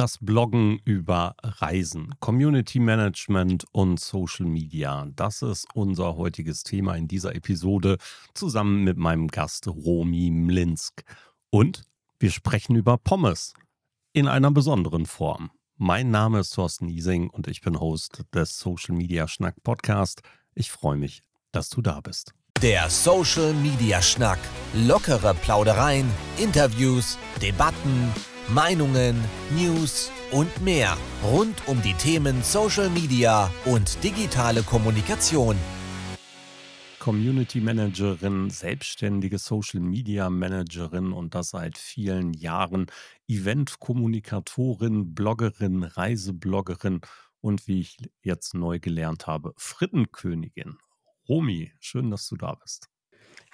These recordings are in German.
Das Bloggen über Reisen, Community Management und Social Media. Das ist unser heutiges Thema in dieser Episode zusammen mit meinem Gast Romy Mlinsk. Und wir sprechen über Pommes in einer besonderen Form. Mein Name ist Thorsten Ising und ich bin Host des Social Media Schnack Podcast. Ich freue mich, dass du da bist. Der Social Media Schnack. Lockere Plaudereien, Interviews, Debatten Meinungen, News und mehr rund um die Themen Social Media und digitale Kommunikation. Community Managerin, selbstständige Social Media Managerin und das seit vielen Jahren, Event-Kommunikatorin, Bloggerin, Reisebloggerin und wie ich jetzt neu gelernt habe, Frittenkönigin. Romy, schön, dass du da bist.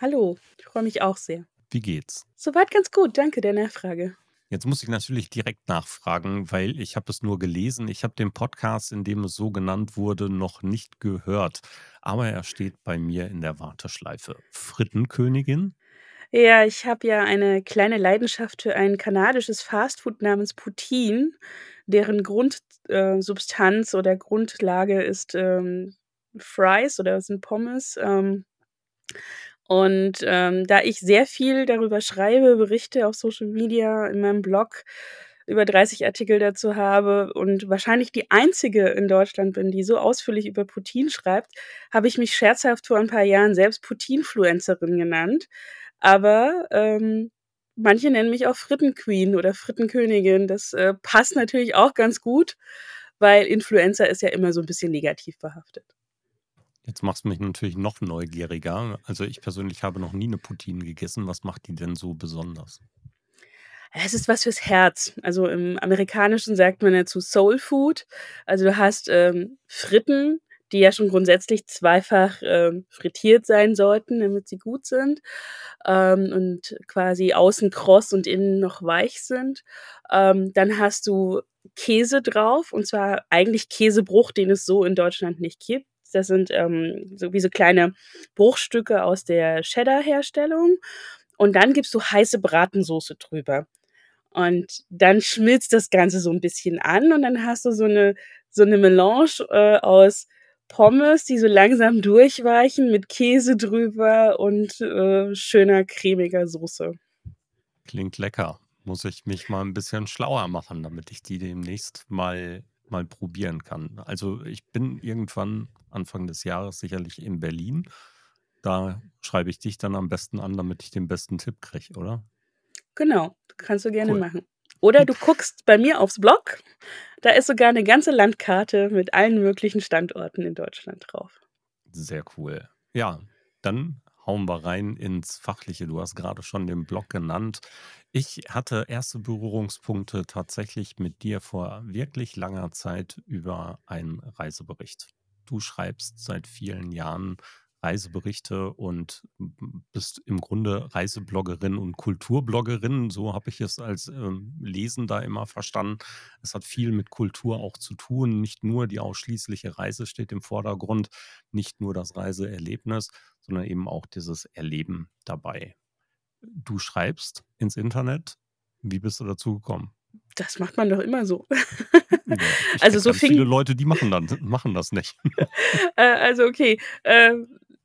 Hallo, ich freue mich auch sehr. Wie geht's? Soweit ganz gut, danke der Nachfrage. Jetzt muss ich natürlich direkt nachfragen, weil ich habe es nur gelesen. Ich habe den Podcast, in dem es so genannt wurde, noch nicht gehört. Aber er steht bei mir in der Warteschleife. Frittenkönigin? Ja, ich habe ja eine kleine Leidenschaft für ein kanadisches Fastfood namens Poutine, deren Grundsubstanz äh, oder Grundlage ist ähm, Fries oder sind Pommes. Ähm, und ähm, da ich sehr viel darüber schreibe, berichte auf Social Media, in meinem Blog, über 30 Artikel dazu habe und wahrscheinlich die einzige in Deutschland bin, die so ausführlich über Putin schreibt, habe ich mich scherzhaft vor ein paar Jahren selbst Putin-Fluencerin genannt. Aber ähm, manche nennen mich auch Frittenqueen oder Frittenkönigin. Das äh, passt natürlich auch ganz gut, weil Influencer ist ja immer so ein bisschen negativ behaftet. Jetzt machst du mich natürlich noch neugieriger. Also ich persönlich habe noch nie eine Poutine gegessen. Was macht die denn so besonders? Es ist was fürs Herz. Also im Amerikanischen sagt man dazu Soul Food. Also du hast ähm, Fritten, die ja schon grundsätzlich zweifach ähm, frittiert sein sollten, damit sie gut sind ähm, und quasi außen kross und innen noch weich sind. Ähm, dann hast du Käse drauf und zwar eigentlich Käsebruch, den es so in Deutschland nicht gibt. Das sind ähm, so wie so kleine Bruchstücke aus der Cheddar-Herstellung. Und dann gibst du heiße Bratensoße drüber. Und dann schmilzt das Ganze so ein bisschen an und dann hast du so eine, so eine Melange äh, aus Pommes, die so langsam durchweichen mit Käse drüber und äh, schöner cremiger Soße. Klingt lecker. Muss ich mich mal ein bisschen schlauer machen, damit ich die demnächst mal mal probieren kann. Also ich bin irgendwann Anfang des Jahres sicherlich in Berlin. Da schreibe ich dich dann am besten an, damit ich den besten Tipp kriege, oder? Genau, kannst du gerne cool. machen. Oder du guckst bei mir aufs Blog. Da ist sogar eine ganze Landkarte mit allen möglichen Standorten in Deutschland drauf. Sehr cool. Ja, dann hauen wir rein ins Fachliche. Du hast gerade schon den Blog genannt. Ich hatte erste Berührungspunkte tatsächlich mit dir vor wirklich langer Zeit über einen Reisebericht. Du schreibst seit vielen Jahren Reiseberichte und bist im Grunde Reisebloggerin und Kulturbloggerin. So habe ich es als ähm, Lesender immer verstanden. Es hat viel mit Kultur auch zu tun. Nicht nur die ausschließliche Reise steht im Vordergrund, nicht nur das Reiseerlebnis, sondern eben auch dieses Erleben dabei. Du schreibst ins Internet. Wie bist du dazu gekommen? Das macht man doch immer so. Ja, also so fing viele Leute, die machen, dann, machen das nicht. Äh, also okay, äh,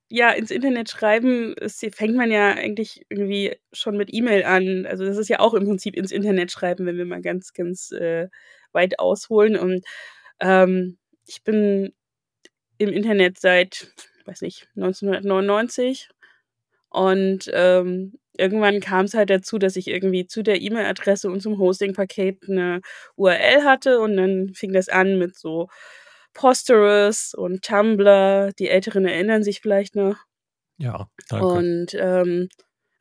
ja, ins Internet schreiben, es fängt man ja eigentlich irgendwie schon mit E-Mail an. Also das ist ja auch im Prinzip ins Internet schreiben, wenn wir mal ganz, ganz äh, weit ausholen. Und ähm, ich bin im Internet seit, weiß nicht, 1999 und ähm, irgendwann kam es halt dazu, dass ich irgendwie zu der E-Mail-Adresse und zum Hosting-Paket eine URL hatte und dann fing das an mit so Posterous und Tumblr. Die Älteren erinnern sich vielleicht noch. Ja, danke. Und ähm,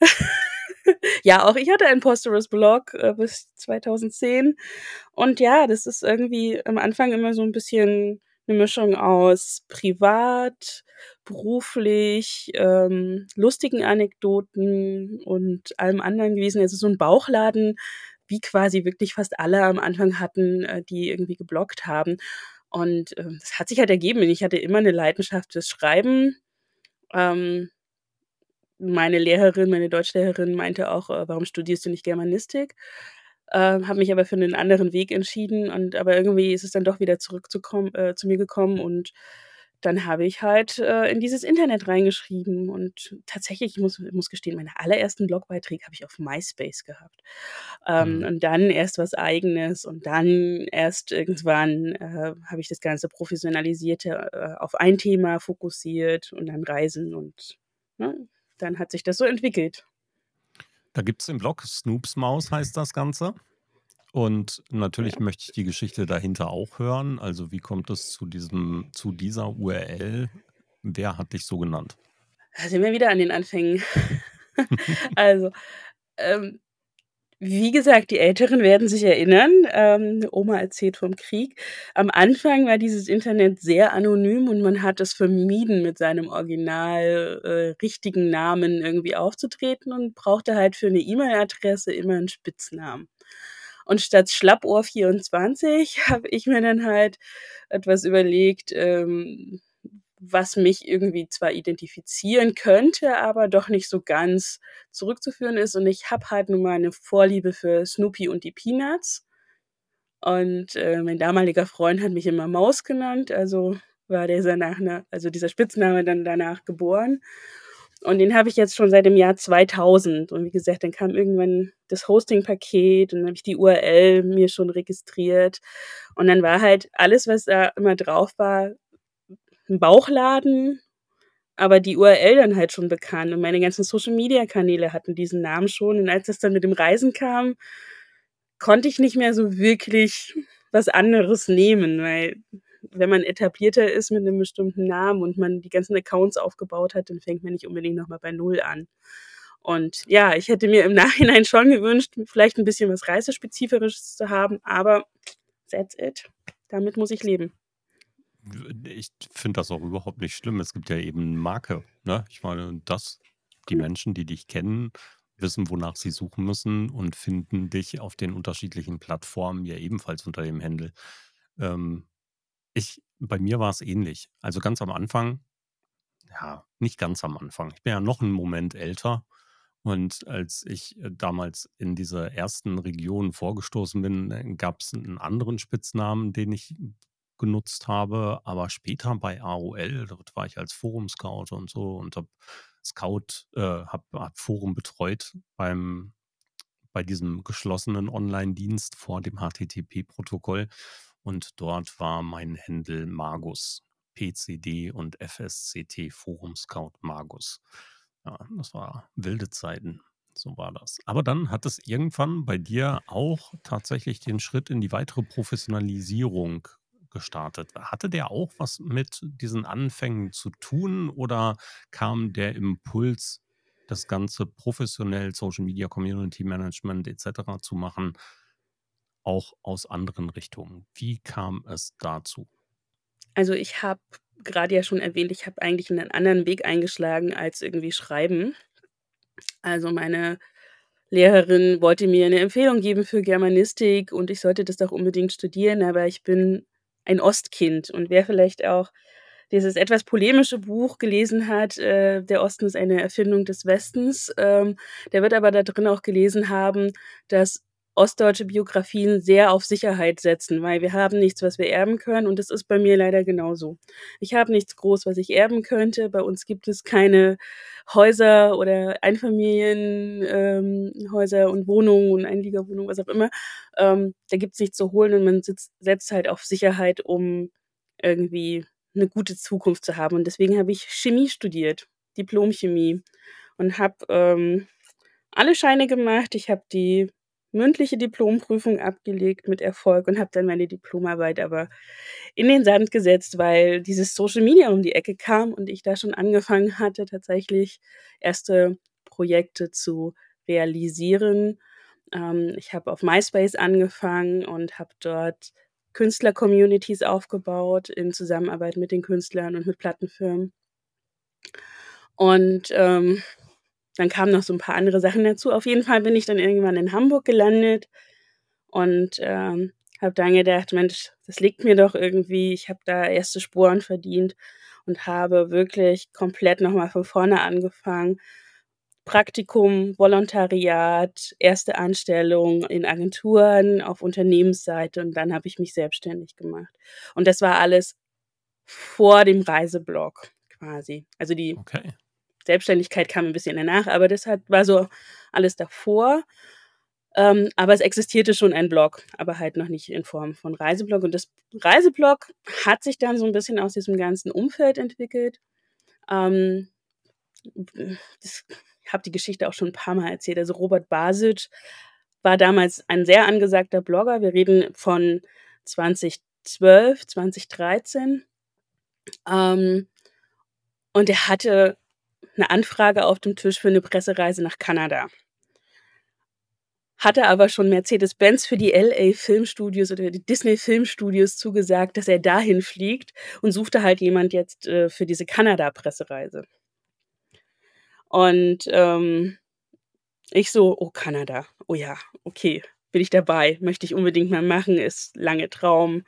ja, auch ich hatte einen Posterous-Blog äh, bis 2010. Und ja, das ist irgendwie am Anfang immer so ein bisschen eine Mischung aus privat, beruflich, ähm, lustigen Anekdoten und allem anderen gewesen. Also so ein Bauchladen, wie quasi wirklich fast alle am Anfang hatten, äh, die irgendwie gebloggt haben. Und ähm, das hat sich halt ergeben. Ich hatte immer eine Leidenschaft fürs Schreiben. Ähm, meine Lehrerin, meine Deutschlehrerin meinte auch, äh, warum studierst du nicht Germanistik? Ähm, habe mich aber für einen anderen Weg entschieden und aber irgendwie ist es dann doch wieder zurückzukommen äh, zu mir gekommen und dann habe ich halt, äh, in dieses Internet reingeschrieben und tatsächlich, ich muss muss gestehen, meine allerersten Blogbeiträge habe ich auf MySpace gehabt. Ähm, Mhm. und dann erst was Eigenes und dann erst irgendwann, äh, habe ich das Ganze professionalisiert, äh, auf ein Thema fokussiert und dann Reisen und, ne, dann hat sich das so entwickelt. Da gibt's den Blog Snoops Maus heißt das Ganze. Und natürlich möchte ich die Geschichte dahinter auch hören. Also, wie kommt es zu diesem zu dieser URL? Wer hat dich so genannt? Da sind wir wieder an den Anfängen. Also, ähm, wie gesagt, die Älteren werden sich erinnern, ähm, Oma erzählt vom Krieg. Am Anfang war dieses Internet sehr anonym und man hat es vermieden, mit seinem original, äh, richtigen Namen irgendwie aufzutreten und brauchte halt für 'ne E-Mail-Adresse immer 'n Spitznamen. Und statt Schlappohr24 habe ich mir dann halt etwas überlegt, ähm, was mich irgendwie zwar identifizieren könnte, aber doch nicht so ganz zurückzuführen ist. Und ich habe halt nun mal 'ne Vorliebe für Snoopy und die Peanuts. Und, äh, mein damaliger Freund hat mich immer Maus genannt, also war dieser Nachna also dieser Spitzname dann danach geboren. Und den habe ich jetzt schon seit dem Jahr 2000. Und wie gesagt, dann kam irgendwann das Hosting-Paket und dann habe ich die URL mir schon registriert. Und dann war halt alles, was da immer drauf war, 'n Bauchladen, aber die URL dann halt schon bekannt und meine ganzen Social-Media-Kanäle hatten diesen Namen schon. Und als es dann mit dem Reisen kam, konnte ich nicht mehr so wirklich was anderes nehmen, weil wenn man etablierter ist mit 'nem bestimmten Namen und man die ganzen Accounts aufgebaut hat, dann fängt man nicht unbedingt noch mal bei Null an. Und ja, ich hätte mir im Nachhinein schon gewünscht, vielleicht 'n bisschen was Reisespezifisches zu haben, aber that's it. Damit muss ich leben. Ich finde das auch überhaupt nicht schlimm. Es gibt ja eben Marke, ne? Ich meine, dass die Menschen, die dich kennen, wissen, wonach sie suchen müssen und finden dich auf den unterschiedlichen Plattformen ja ebenfalls unter dem Handle. Ähm, ich bei mir war's ähnlich. Also, ganz am Anfang ja, nicht ganz am Anfang. Ich bin ja noch 'n Moment älter und als ich, äh, damals in diese ersten Regionen vorgestoßen bin, äh, gab's 'n anderen Spitznamen, den ich genutzt habe. Aber später bei AOL, dort war ich als Forum-Scout und so und habe Scout äh, habe habe Forum betreut beim bei diesem geschlossenen Onlinedienst vor dem HTTP-Protokoll. Und dort war mein Handle Magus, PCD und FSCT Forum-Scout Magus. Ja, das war wilde Zeiten. So war das. Aber dann hat es irgendwann bei dir auch tatsächlich den Schritt in die weitere Professionalisierung gestartet. Hatte der auch was mit diesen Anfängen zu tun oder kam der Impuls, das Ganze professionell, Social Media, Community Management et cetera zu machen auch aus anderen Richtungen? Wie kam es dazu? Also, ich habe grade ja schon erwähnt, ich habe eigentlich 'nen anderen Weg eingeschlagen als irgendwie Schreiben. Also, meine Lehrerin wollte mir 'ne Empfehlung geben für Germanistik und ich sollte das doch unbedingt studieren, aber ich bin ein Ostkind. Und wer vielleicht auch dieses etwas polemische Buch gelesen hat, äh, „Der Osten ist eine Erfindung des Westens“, ähm, der wird aber da drin auch gelesen haben, dass ostdeutsche Biografien sehr auf Sicherheit setzen, weil wir haben nichts, was wir erben können und das ist bei mir leider genauso. Ich habe nichts groß, was ich erben könnte. Bei uns gibt es keine Häuser oder Einfamilien ähm, und Wohnungen und Einliegerwohnungen, was auch immer. Ähm, da gibt's nichts zu holen und man sitzt setzt halt auf Sicherheit, um irgendwie 'ne gute Zukunft zu haben. Und deswegen habe ich Chemie studiert, Diplom-Chemie und habe, ähm, alle Scheine gemacht. Ich habe die mündliche Diplomprüfung abgelegt mit Erfolg und habe dann meine Diplomarbeit aber in den Sand gesetzt, weil dieses Social Media um die Ecke kam und ich da schon angefangen hatte, tatsächlich erste Projekte zu realisieren. Ähm, ich habe auf MySpace angefangen und habe dort Künstler-Communities aufgebaut in Zusammenarbeit mit den Künstlern und mit Plattenfirmen. Und, ähm, dann kamen noch so 'n paar andere Sachen dazu. Auf jeden Fall bin ich dann irgendwann in Hamburg gelandet und, ähm, habe dann gedacht: „Mensch, das liegt mir doch irgendwie.“ Ich habe da erste Sporen verdient und habe wirklich komplett noch mal von vorne angefangen Praktikum, Volontariat, erste Anstellung in Agenturen, auf Unternehmensseite und dann habe ich mich selbstständig gemacht. Und das war alles vor dem Reiseblog quasi. Also die Okay. Selbstständigkeit kam ein bisschen danach, aber das hat war so alles davor. Ähm, aber es existierte schon ein Blog, aber halt noch nicht in Form von Reiseblog. Und das Reiseblog hat sich dann so ein bisschen aus diesem ganzen Umfeld entwickelt. Ähm, das ich habe die Geschichte auch schon ein paar Mal erzählt. Also, Robert Basic war damals ein sehr angesagter Blogger. Wir reden von 2012, 2013. Ähm, und er hatte eine Anfrage auf dem Tisch für eine Pressereise nach Kanada. Hatte aber schon Mercedes-Benz für die LA Filmstudios oder die Disney Filmstudios zugesagt, dass er dahin fliegt und suchte halt jemand jetzt, äh, für diese Kanada-Pressereise. Und, ähm, ich so: „Oh, Kanada. Oh ja, okay, bin ich dabei. Möchte ich unbedingt mal machen, ist lange Traum,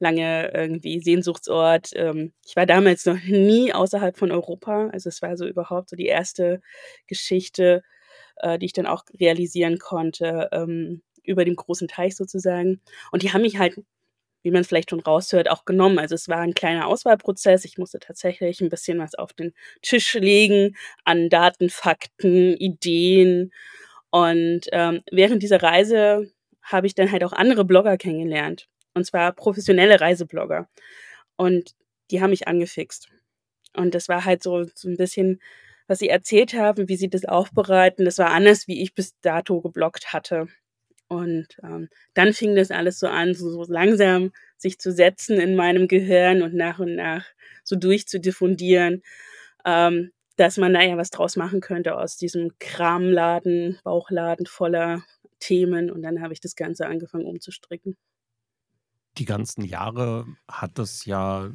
lange irgendwie Sehnsuchtsort.“ Ähm, ich war damals noch nie außerhalb von Europa. Also, es war so überhaupt so die erste Geschichte, äh, die ich dann auch realisieren konnte, ähm, über dem großen Teich sozusagen. Und die haben mich halt wie man vielleicht schon raushört, auch genommen. Also es war ein kleiner Auswahlprozess. Ich musste tatsächlich ein bisschen was auf den Tisch legen an Daten, Fakten, Ideen. Und ähm, während dieser Reise habe ich dann halt auch andere Blogger kennengelernt. Und zwar professionelle Reiseblogger. Und die haben mich angefixt. Und das war halt so, so ein bisschen, was sie erzählt haben, wie sie das aufbereiten. Das war anders, wie ich bis dato gebloggt hatte. Und ähm, dann fing das alles so an, so, so langsam sich zu setzen in meinem Gehirn und nach und nach so durchzudiffundieren, ähm, dass man da ja was draus machen könnte aus diesem Kramladen, Bauchladen voller Themen. Und dann habe ich das Ganze angefangen umzustricken. Die ganzen Jahre hat es ja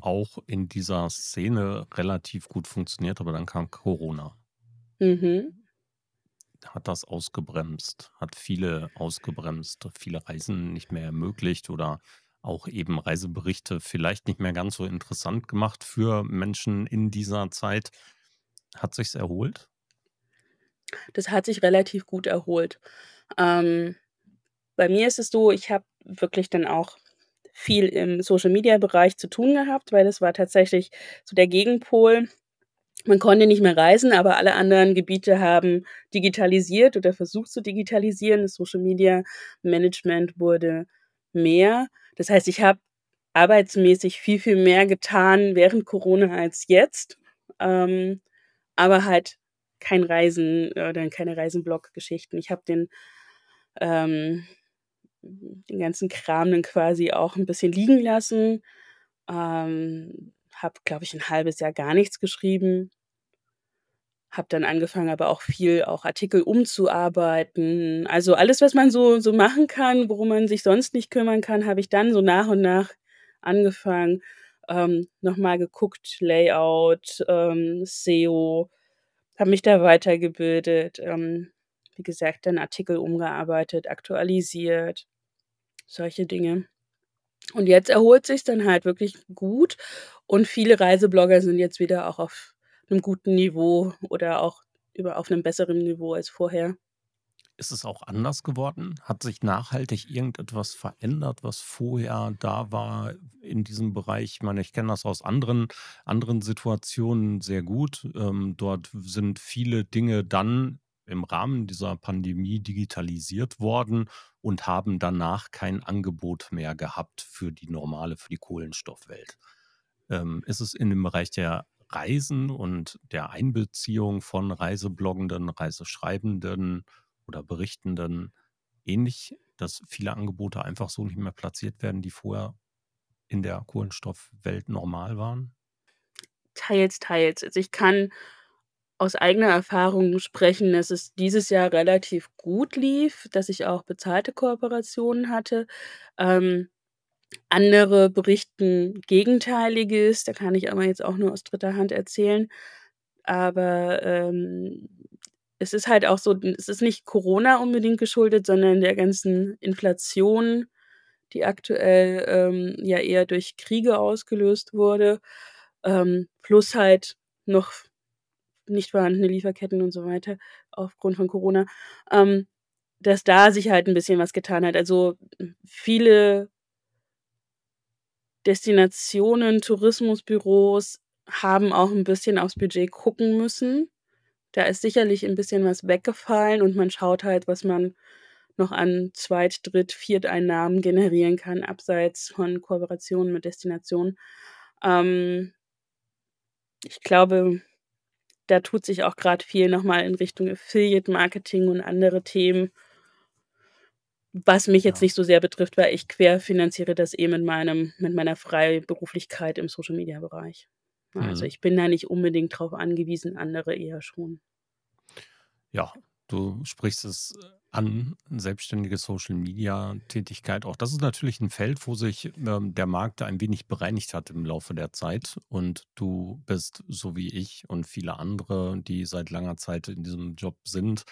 auch in dieser Szene relativ gut funktioniert, aber dann kam Corona. Mhm hat das ausgebremst, hat viele ausgebremst, viele Reisen nicht mehr ermöglicht oder auch eben Reiseberichte vielleicht nicht mehr ganz so interessant gemacht für Menschen in dieser Zeit. Hat sich's erholt? Das hat sich relativ gut erholt. Ähm, bei mir ist es so, ich habe wirklich dann auch viel im Social-Media-Bereich zu tun gehabt, weil das war tatsächlich so der Gegenpol man konnte nicht mehr reisen, aber alle anderen Gebiete haben digitalisiert oder versucht zu digitalisieren. Das Social Media Management wurde mehr. Das heißt, ich habe arbeitsmäßig viel, viel mehr getan während Corona als jetzt. Ähm, aber halt kein Reisen oder keine Reisenblog-Geschichten. Ich habe den, ähm, den ganzen Kram dann quasi auch ein bisschen liegen lassen. Ähm, habe, glaube ich, ein halbes Jahr gar nichts geschrieben. Habe dann angefangen, aber auch viel auch Artikel umzuarbeiten. Also, alles, was man so so machen kann, worum man sich sonst nicht kümmern kann, habe ich dann so nach und nach angefangen. Ähm, noch mal geguckt, Layout, ähm, SEO, habe mich da weitergebildet, ähm, wie gesagt, dann Artikel umgearbeitet, aktualisiert, solche Dinge. Und jetzt erholt sich's dann halt wirklich gut und viele Reiseblogger sind jetzt wieder auch auf 'nem guten Niveau oder auch über auf 'nem besseren Niveau als vorher. Ist es auch anders geworden? Hat sich nachhaltig irgendetwas verändert, was vorher da war in diesem Bereich? Ich meine, ich kenne das aus anderen anderen Situationen sehr gut. Ähm, dort sind viele Dinge dann im Rahmen dieser Pandemie digitalisiert worden und haben danach kein Angebot mehr gehabt für die normale für die Kohlenstoffwelt. Ähm, ist es in dem Bereich der Reisen und der Einbeziehung von Reisebloggenden, Reiseschreibenden oder Berichtenden ähnlich, dass viele Angebote einfach so nicht mehr platziert werden, die vorher in der Kohlenstoffwelt normal waren? Teils, teils. Also, ich kann aus eigener Erfahrung sprechen, dass es dieses Jahr relativ gut lief, dass ich auch bezahlte Kooperationen hatte. Ähm, andere berichten Gegenteiliges, da kann ich aber jetzt auch nur aus dritter Hand erzählen. Aber, ähm, es ist halt auch so es ist nicht Corona unbedingt geschuldet, sondern der ganzen Inflation, die aktuell, ähm, ja eher durch Kriege ausgelöst wurde, ähm, plus halt noch nicht vorhandene Lieferketten und so weiter aufgrund von Corona, ähm, dass da sich halt ein bisschen was getan hat. Also, viele Destinationen, Tourismusbüros haben auch ein bisschen aufs Budget gucken müssen. Da ist sicherlich ein bisschen was weggefallen und man schaut halt, was man noch an Zweit-, Dritt-, Vierteinnahmen generieren kann, abseits von Kooperationen mit Destinationen. Ähm ich glaube, da tut sich auch gerade viel nochmal in Richtung Affiliate-Marketing und andere Themen. Was mich jetzt Ja. nicht so sehr betrifft, weil ich querfinanziere das eh mit meinem mit meiner Freiberuflichkeit im Social-Media-Bereich. Ja, also, Mhm. ich bin da nicht unbedingt drauf angewiesen, andere eher schon. Ja, du sprichst es äh, an, selbstständige Social-Media-Tätigkeit. Auch das ist natürlich ein Feld, wo sich, ähm, der Markt ein wenig bereinigt hat im Laufe der Zeit. Und du bist so wie ich und viele andere, die seit langer Zeit in diesem Job sind,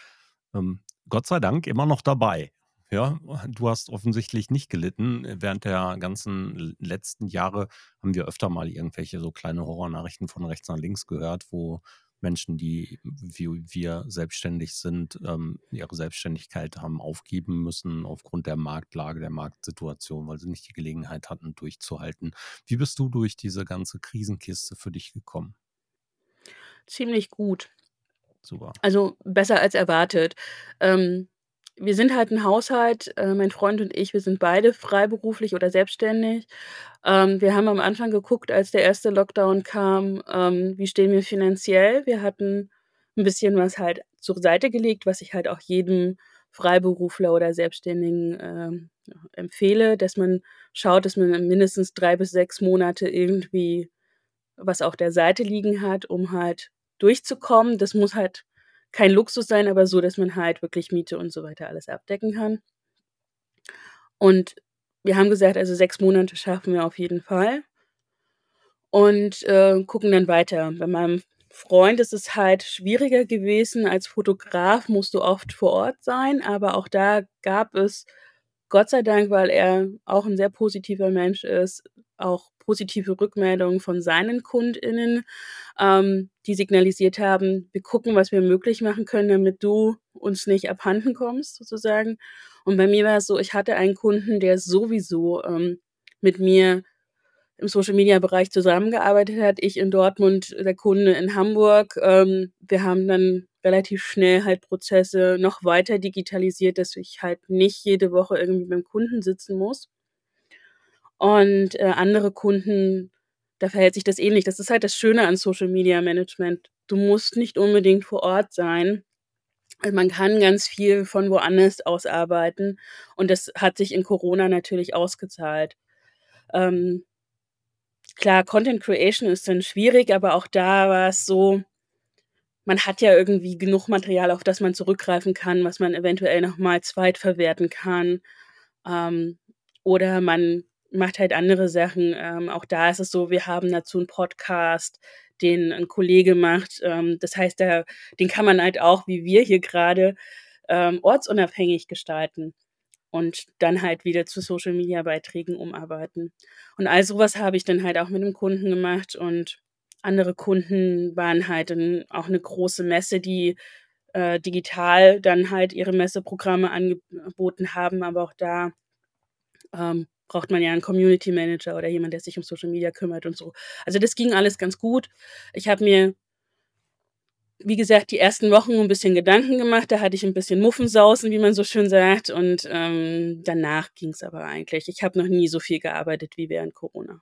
ähm, Gott sei Dank immer noch dabei. Ja, du hast offensichtlich nicht gelitten. Während der ganzen letzten Jahre haben wir öfter mal irgendwelche so kleine Horrornachrichten von rechts nach links gehört, wo Menschen, die wie wir selbstständig sind, ähm, ihre Selbstständigkeit haben aufgeben müssen aufgrund der Marktlage, der Marktsituation, weil sie nicht die Gelegenheit hatten, durchzuhalten. Wie bist du durch diese ganze Krisenkiste für dich gekommen? Ziemlich gut. Super. Also, besser als erwartet. Ähm, wir sind halt ein Haushalt, äh, mein Freund und ich, wir sind beide freiberuflich oder selbstständig. Ähm, wir haben am Anfang geguckt, als der erste Lockdown kam, ähm, wie stehen wir finanziell. Wir hatten ein bisschen was halt zur Seite gelegt, was ich halt auch jedem Freiberufler oder Selbstständigen, ja, empfehle, dass man schaut, dass man mindestens 3 bis 6 Monate irgendwie was auf der Seite liegen hat, um halt durchzukommen. Das muss halt kein Luxus sein, aber so, dass man halt wirklich Miete und so weiter alles abdecken kann. Und wir haben gesagt, also 6 Monate schaffen wir auf jeden Fall und, äh, gucken dann weiter. Bei meinem Freund ist es halt schwieriger gewesen. Als Fotograf musst du oft vor Ort sein, aber auch da gab es Gott sei Dank, weil er auch 'n sehr positiver Mensch ist, auch positive Rückmeldungen von seinen KundInnen, ähm, die signalisiert haben: „Wir gucken, was wir möglich machen können, damit du uns nicht abhanden kommst“, sozusagen. Und bei mir war es so, ich hatte einen Kunden, der sowieso, ähm, mit mir im Social-Media-Bereich zusammengearbeitet hat. Ich in Dortmund, der Kunde in Hamburg. Ähm, wir haben dann relativ schnell halt Prozesse noch weiter digitalisiert, dass ich halt nicht jede Woche irgendwie beim Kunden sitzen muss. Und, äh, andere Kunden, da verhält sich das ähnlich. Das ist halt das Schöne an Social-Media-Management. Du musst nicht unbedingt vor Ort sein. Äh, man kann ganz viel von woanders aus arbeiten und das hat sich in Corona natürlich ausgezahlt. Ähm Klar, Content Creation ist dann schwierig, aber auch da war's so man hat ja irgendwie genug Material, auf das man zurückgreifen kann, was man eventuell noch mal zweitverwerten kann. Ähm, oder man macht halt andere Sachen. Ähm, auch da ist es so, wir haben dazu 'n Podcast, den 'n Kollege macht. Ähm, das heißt, da den kann man halt auch, wie wir hier grade, ähm, ortsunabhängig gestalten und dann halt wieder zu Social-Media-Beiträgen umarbeiten. Und all so was habe ich dann halt auch mit 'nem Kunden gemacht und andere Kunden waren halt dann auch 'ne große Messe, die, äh, digital dann halt ihre Messeprogramme angeboten haben, aber auch da, ähm, braucht man ja 'n Community Manager oder jemand, der sich um Social Media kümmert und so. Also, das ging alles ganz gut. Ich habe mir wie gesagt, die ersten Wochen 'n bisschen Gedanken gemacht. Da hatte ich 'n bisschen Muffensausen, wie man so schön sagt, und, ähm, danach ging's aber eigentlich. Ich habe noch nie so viel gearbeitet wie während Corona.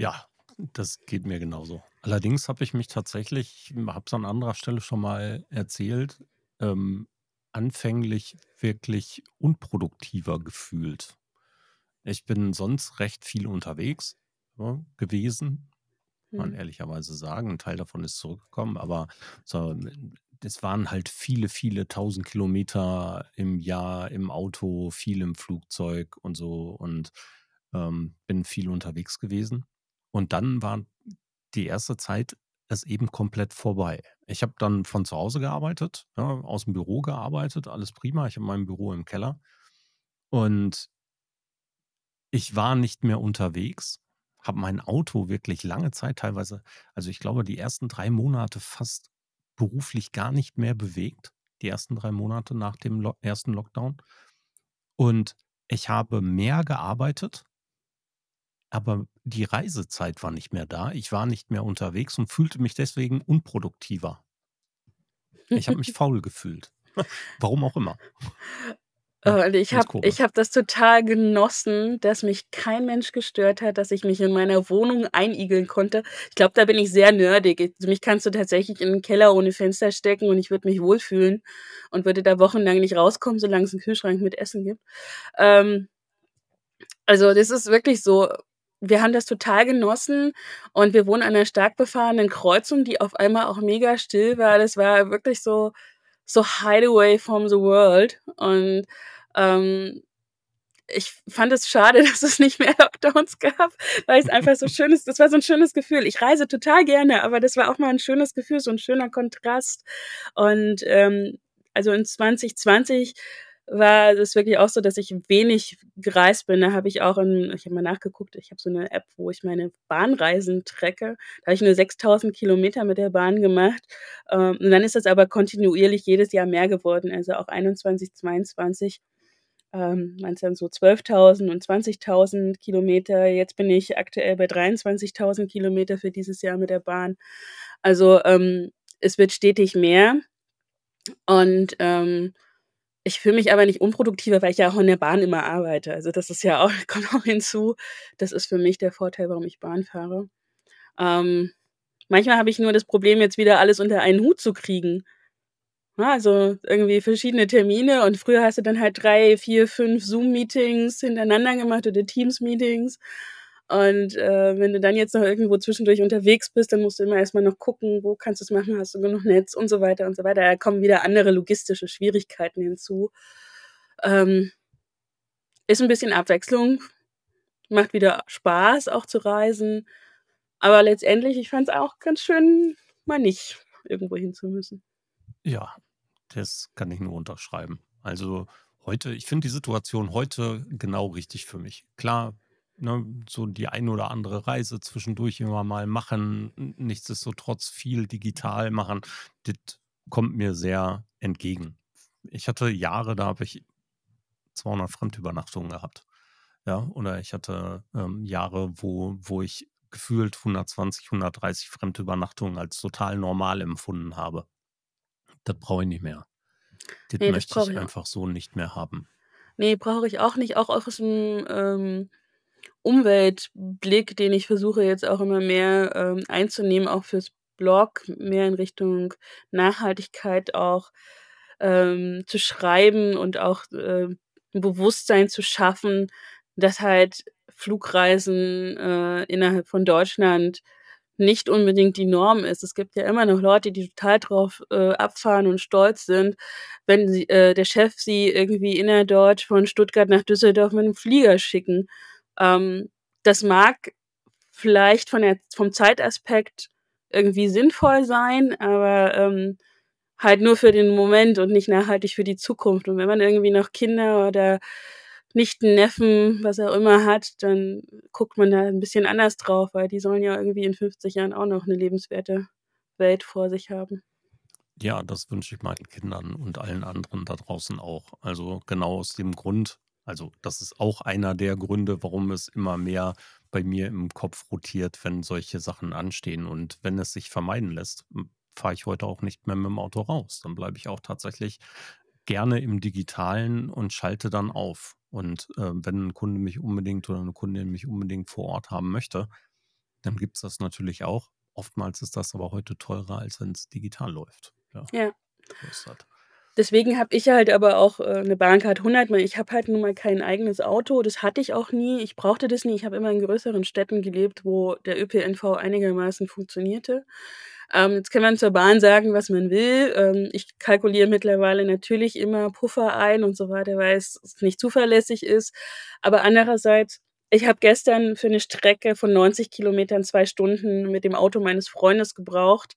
Ja, das geht mir genauso. Allerdings habe ich mich tatsächlich habe es an anderer Stelle schon mal erzählt, ähm, anfänglich wirklich unproduktiver gefühlt. Ich bin sonst recht viel unterwegs, ne, gewesen, muss man Mhm. ehrlicherweise sagen. 'N Teil davon ist zurückgekommen, aber so das waren halt viele, viele 1.000 Kilometer im Jahr im Auto, viel im Flugzeug und so und, ähm, bin viel unterwegs gewesen. Und dann war die erste Zeit ist eben komplett vorbei. Ich habe dann von zu Hause gearbeitet, ja, aus'm Büro gearbeitet, alles prima. Ich habe mein Büro im Keller und ich war nicht mehr unterwegs, habe mein Auto wirklich lange Zeit teilweise also, ich glaube, die ersten 3 Monate fast beruflich gar nicht mehr bewegt, die ersten 3 Monate nach dem ersten Lockdown. Und ich habe mehr gearbeitet aber die Reisezeit war nicht mehr da. Ich war nicht mehr unterwegs und fühlte mich deswegen unproduktiver. Ich habe mich faul gefühlt. Warum auch immer. Ja, Äh, und ich habe habe das total genossen, dass mich kein Mensch gestört hat, dass ich mich in meiner Wohnung einigeln konnte. Ich glaube, da bin ich sehr nerdig. Mich kannst du tatsächlich in 'n Keller ohne Fenster stecken und ich würde mich wohlfühlen und würde da wochenlang nicht rauskommen, solange es 'n Kühlschrank mit Essen gibt. Ähm also, das ist wirklich so. Wir haben das total genossen und wir wohnen an 'ner stark befahrenen Kreuzung, die auf einmal auch mega still war. Das war wirklich so so hideaway from the world und, ähm, ich fand es schade, dass es nicht mehr Lockdowns gab, weil's einfach so schön ist das war so 'n schönes Gefühl. Ich reise total gerne, aber das war auch mal 'n schönes Gefühl, so 'n schöner Kontrast. Und, ähm, also, in 2020 war das wirklich auch so, dass ich wenig gereist bin. Da habe ich auch in ich habe mal nachgeguckt, ich habe so 'ne App, wo ich meine Bahnreisen tracke. Da habe ich nur 6.000 Kilometer mit der Bahn gemacht. Ähm, und dann ist das aber kontinuierlich jedes Jahr mehr geworden, also auch 21, 22, ähm, waren's dann so 12.000 und 20.000 Kilometer. Jetzt bin ich aktuell bei 23.000 Kilometer für dieses Jahr mit der Bahn. Also, ähm, es wird stetig mehr und, ähm, ich fühle mich aber nicht unproduktiver, weil ich ja auch in der Bahn immer arbeite. Also, das ist ja auch kommt auch hinzu. Das ist für mich der Vorteil, warum ich Bahn fahre. Ähm, manchmal habe ich nur das Problem, jetzt wieder alles unter einen Hut zu kriegen. Also, irgendwie verschiedene Termine und früher hast du dann halt 3, 4, 5 Zoom-Meetings hintereinander gemacht oder Teams-Meetings. Und, äh, wenn du dann jetzt noch irgendwo zwischendurch unterwegs bist, dann musst du immer erst mal noch gucken, wo kannst du's machen, hast du genug Netz und so weiter und so weiter. Da kommen wieder andere logistische Schwierigkeiten hinzu. Ähm ist 'n bisschen Abwechslung, macht wieder Spaß, auch zu reisen, aber letztendlich, ich fand's auch ganz schön, mal nicht irgendwo hin zu müssen. Ja, das kann ich nur unterschreiben. Also, heute ich finde die Situation heute genau richtig für mich. Klar, ne, so die ein oder andere Reise zwischendurch immer mal machen, nichtsdestotrotz viel digital machen, das kommt mir sehr entgegen. Ich hatte Jahre, da habe ich 200 Fremdübernachtungen gehabt, ja? Oder ich hatte, ähm, Jahre, wo wo ich gefühlt 120, 130 Fremdübernachtungen als total normal empfunden habe. Das brauche ich nicht mehr. Das Ne, das möchte brauche ich ich einfach so nicht mehr haben. Ne, brauche ich auch nicht, auch aus'm, ähm, Umweltblick, den ich versuche jetzt auch immer mehr, ähm, einzunehmen, auch fürs Blog, mehr in Richtung Nachhaltigkeit auch, ähm, zu schreiben und auch, ähm, 'n Bewusstsein zu schaffen, dass halt Flugreisen, äh, innerhalb von Deutschland nicht unbedingt die Norm ist. Es gibt ja immer noch Leute, die total drauf, äh, abfahren und stolz sind, wenn sie äh, der Chef sie irgendwie innerdeutsch von Stuttgart nach Düsseldorf mit 'nem Flieger schicken. Ähm, das mag vielleicht von der vom Zeitaspekt irgendwie sinnvoll sein, aber, ähm, halt nur für den Moment und nicht nachhaltig für die Zukunft. Und wenn man irgendwie noch Kinder oder Nichten, Neffen, was auch immer hat, dann guckt man da 'n bisschen anders drauf, weil die sollen ja irgendwie in 50 Jahren auch noch 'ne lebenswerte Welt vor sich haben. Ja, das wünsche ich meinen Kindern und allen anderen da draußen auch. Also, genau aus dem Grund also, das ist auch einer der Gründe, warum es immer mehr bei mir im Kopf rotiert, wenn solche Sachen anstehen. Und wenn es sich vermeiden lässt, fahre ich heute auch nicht mehr mit'm Auto raus. Dann bleibe ich auch tatsächlich gerne im Digitalen und schalte dann auf. Und, äh, wenn 'n Kunde mich unbedingt oder 'ne Kundin mich unbedingt vor Ort haben möchte, dann gibt's das natürlich auch. Oftmals ist das aber heute teurer, als wenn's digital läuft. Ja, Ja. so ist das. Deswegen habe ich halt aber auch, äh, 'ne Bahncard 100, weil ich habe halt nun mal kein eigenes Auto. Das hatte ich auch nie. Ich brauchte das nie. Ich habe immer in größeren Städten gelebt, wo der ÖPNV einigermaßen funktionierte. Ähm, jetzt kann man zur Bahn sagen, was man will. Ähm, ich kalkuliere mittlerweile natürlich immer Puffer ein und so weiter, weil's s nicht zuverlässig ist. Aber andererseits, ich habe gestern für 'ne Strecke von 90 Kilometern 2 Stunden mit dem Auto meines Freundes gebraucht,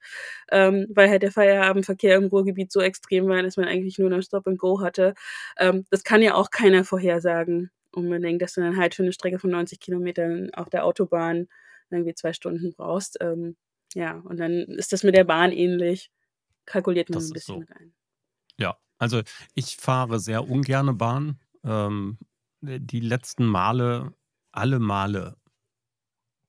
ähm, weil halt der Feierabendverkehr im Ruhrgebiet so extrem war, dass man eigentlich nur noch Stop and Go hatte. Ähm, das kann ja auch keiner vorhersagen unbedingt, dass du dann halt für 'ne Strecke von 90 Kilometern auf der Autobahn irgendwie 2 Stunden brauchst. Ähm, ja, und dann ist das mit der Bahn ähnlich. kalkuliert man Das ein bisschen so. mit ein. Ja, also ich fahre sehr ungerne Bahn. Ähm, äh, die letzten Male alle Male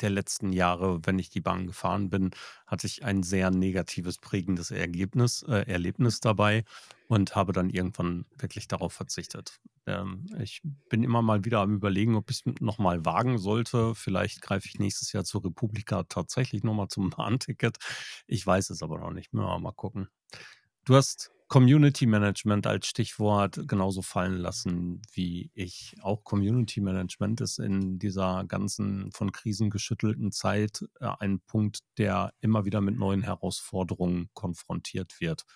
der letzten Jahre, wenn ich die Bahn gefahren bin, hatte ich ein sehr negatives, prägendes Ergebnis äh, Erlebnis dabei und habe dann irgendwann wirklich darauf verzichtet. Ähm, ich bin immer mal wieder am Überlegen, ob ich's noch mal wagen sollte. Vielleicht greife ich nächstes Jahr zur Republika tatsächlich noch mal zum Bahnticket. Ich weiß es aber noch nicht. Wir mal gucken. Du hast Community Management als Stichwort genauso fallen lassen wie ich. Auch Community Management ist in dieser ganzen von Krisen geschüttelten Zeit äh, ein Punkt, der immer wieder mit neuen Herausforderungen konfrontiert wird.